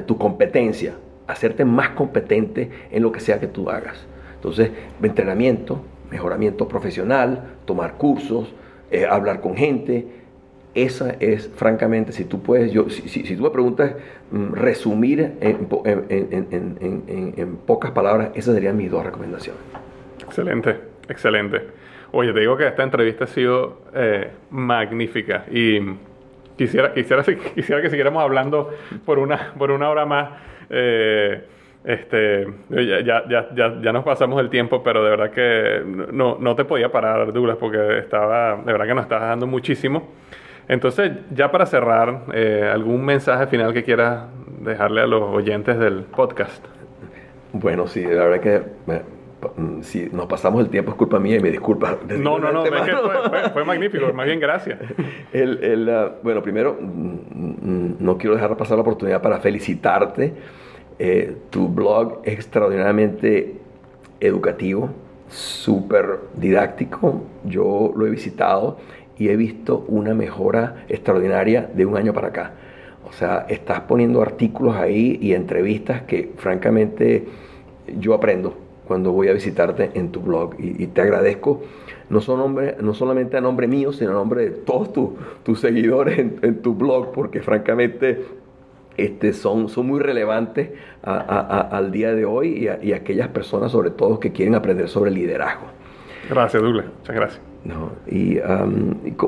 tu competencia, hacerte más competente en lo que sea que tú hagas. Entonces, entrenamiento, mejoramiento profesional, tomar cursos, eh, hablar con gente. Esa es, francamente, si tú puedes, yo, si, tú me preguntas mm, resumir en, en, pocas palabras, esas serían mis dos recomendaciones. Excelente, excelente. Oye, te digo que esta entrevista ha sido eh, magnífica y Quisiera, quisiera, *laughs* quisiera que siguiéramos hablando por una, por una hora más. Eh, este, ya, ya, ya, ya, nos pasamos el tiempo, pero de verdad que no, no te podía parar, Douglas, porque estaba, de verdad que nos estabas dando muchísimo. Entonces, ya para cerrar, eh, ¿algún mensaje final que quieras dejarle a los oyentes del podcast? Bueno, sí, la verdad que si nos pasamos el tiempo es culpa mía y me disculpa. No, no, no, fue, magnífico, más bien gracias. *laughs* El, ah, bueno, primero, mm, mm, no quiero dejar pasar la oportunidad para felicitarte. Eh, tu blog es extraordinariamente educativo, súper didáctico. Yo lo he visitado y he visto una mejora extraordinaria de un año para acá. O sea, estás poniendo artículos ahí y entrevistas que francamente yo aprendo cuando voy a visitarte en tu blog. Y, te agradezco no, son no solamente a nombre mío, sino a nombre de todos tus seguidores en, tu blog, porque francamente este, son, son muy relevantes al día de hoy y a, aquellas personas, sobre todo, que quieren aprender sobre liderazgo. Gracias, Douglas. Muchas gracias. No, y,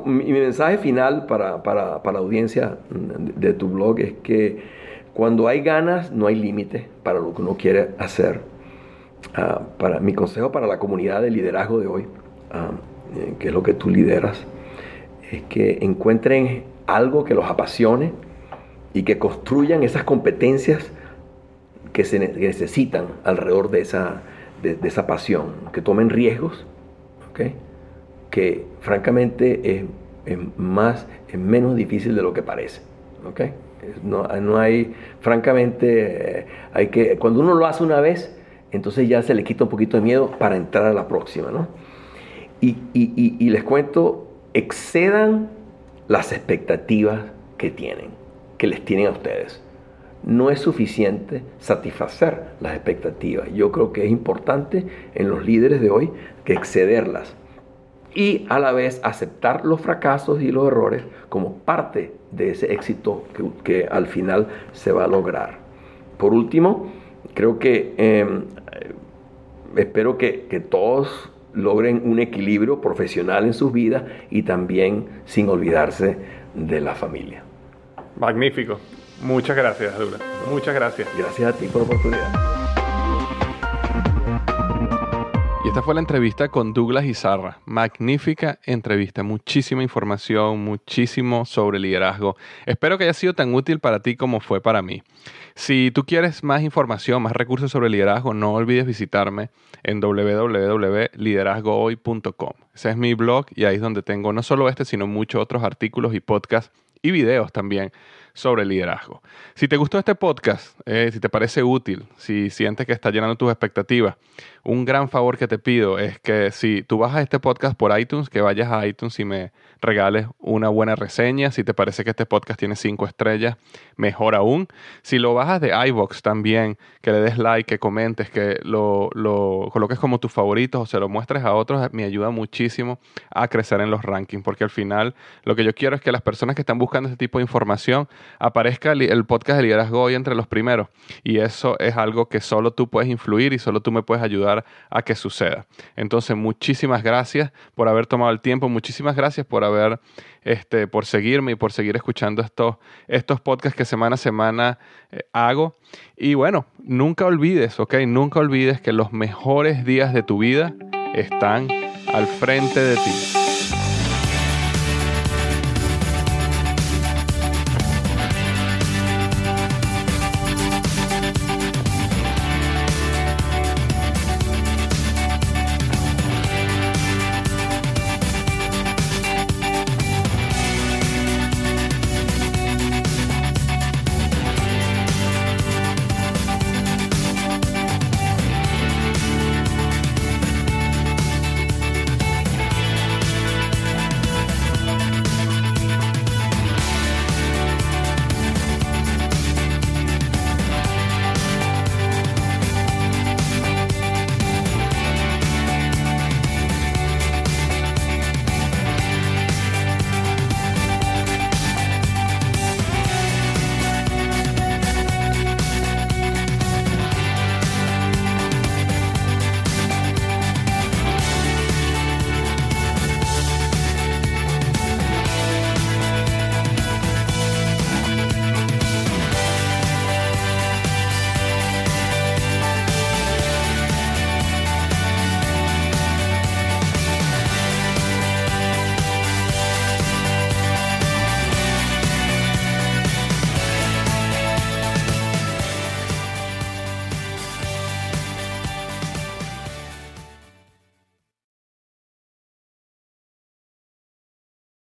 mi mensaje final para, para, para, la audiencia de tu blog es que cuando hay ganas, no hay límite para lo que uno quiere hacer Ah, para, mi consejo para la comunidad de liderazgo de hoy, eh, que es lo que tú lideras, es que encuentren algo que los apasione y que construyan esas competencias que se necesitan alrededor de esa, de, esa pasión, que tomen riesgos, que francamente es, más, es menos difícil de lo que parece. No, no, hay, francamente, eh, hay que, cuando uno lo hace una vez, entonces ya se le quita un poquito de miedo para entrar a la próxima, ¿no? Y, les cuento, excedan las expectativas que tienen, que les tienen a ustedes. No es suficiente satisfacer las expectativas. Yo creo que es importante en los líderes de hoy que excederlas y a la vez aceptar los fracasos y los errores como parte de ese éxito que, al final se va a lograr. Por último, creo que em, espero que, que todos logren un equilibrio profesional en sus vidas y también sin olvidarse de la familia. Magnífico. Muchas gracias, Douglas. Muchas gracias. Gracias a ti por la oportunidad. Y esta fue la entrevista con Douglas Izarra. Magnífica entrevista, muchísima información, muchísimo sobre liderazgo. Espero que haya sido tan útil para ti como fue para mí. Si tú quieres más información, más recursos sobre liderazgo, no olvides visitarme en www.liderazgohoy.com. Ese es mi blog y ahí es donde tengo no solo este, sino muchos otros artículos y podcasts y videos también sobre liderazgo. Si te gustó este podcast, eh, si te parece útil, si sientes que está llenando tus expectativas, un gran favor que te pido es que si tú a este podcast por iTunes, que vayas a iTunes y me regales una buena reseña. Si te parece que este podcast tiene cinco estrellas, mejor aún. Si lo bajas de iBox también, que le des like, que comentes, que lo, lo coloques como tus favoritos o se lo muestres a otros, me ayuda muchísimo a crecer en los rankings, porque al final lo que yo quiero es que las personas que están buscando este tipo de información aparezca el podcast de liderazgo hoy entre los primeros. Y eso es algo que solo tú puedes influir y solo tú me puedes a que suceda. Entonces, muchísimas gracias por haber tomado el tiempo, muchísimas gracias por haber, este, por seguirme y por seguir escuchando estos, estos podcasts que semana a semana eh, hago. Y bueno, nunca olvides, ¿ok? Nunca olvides que los mejores días de tu vida están al frente de ti.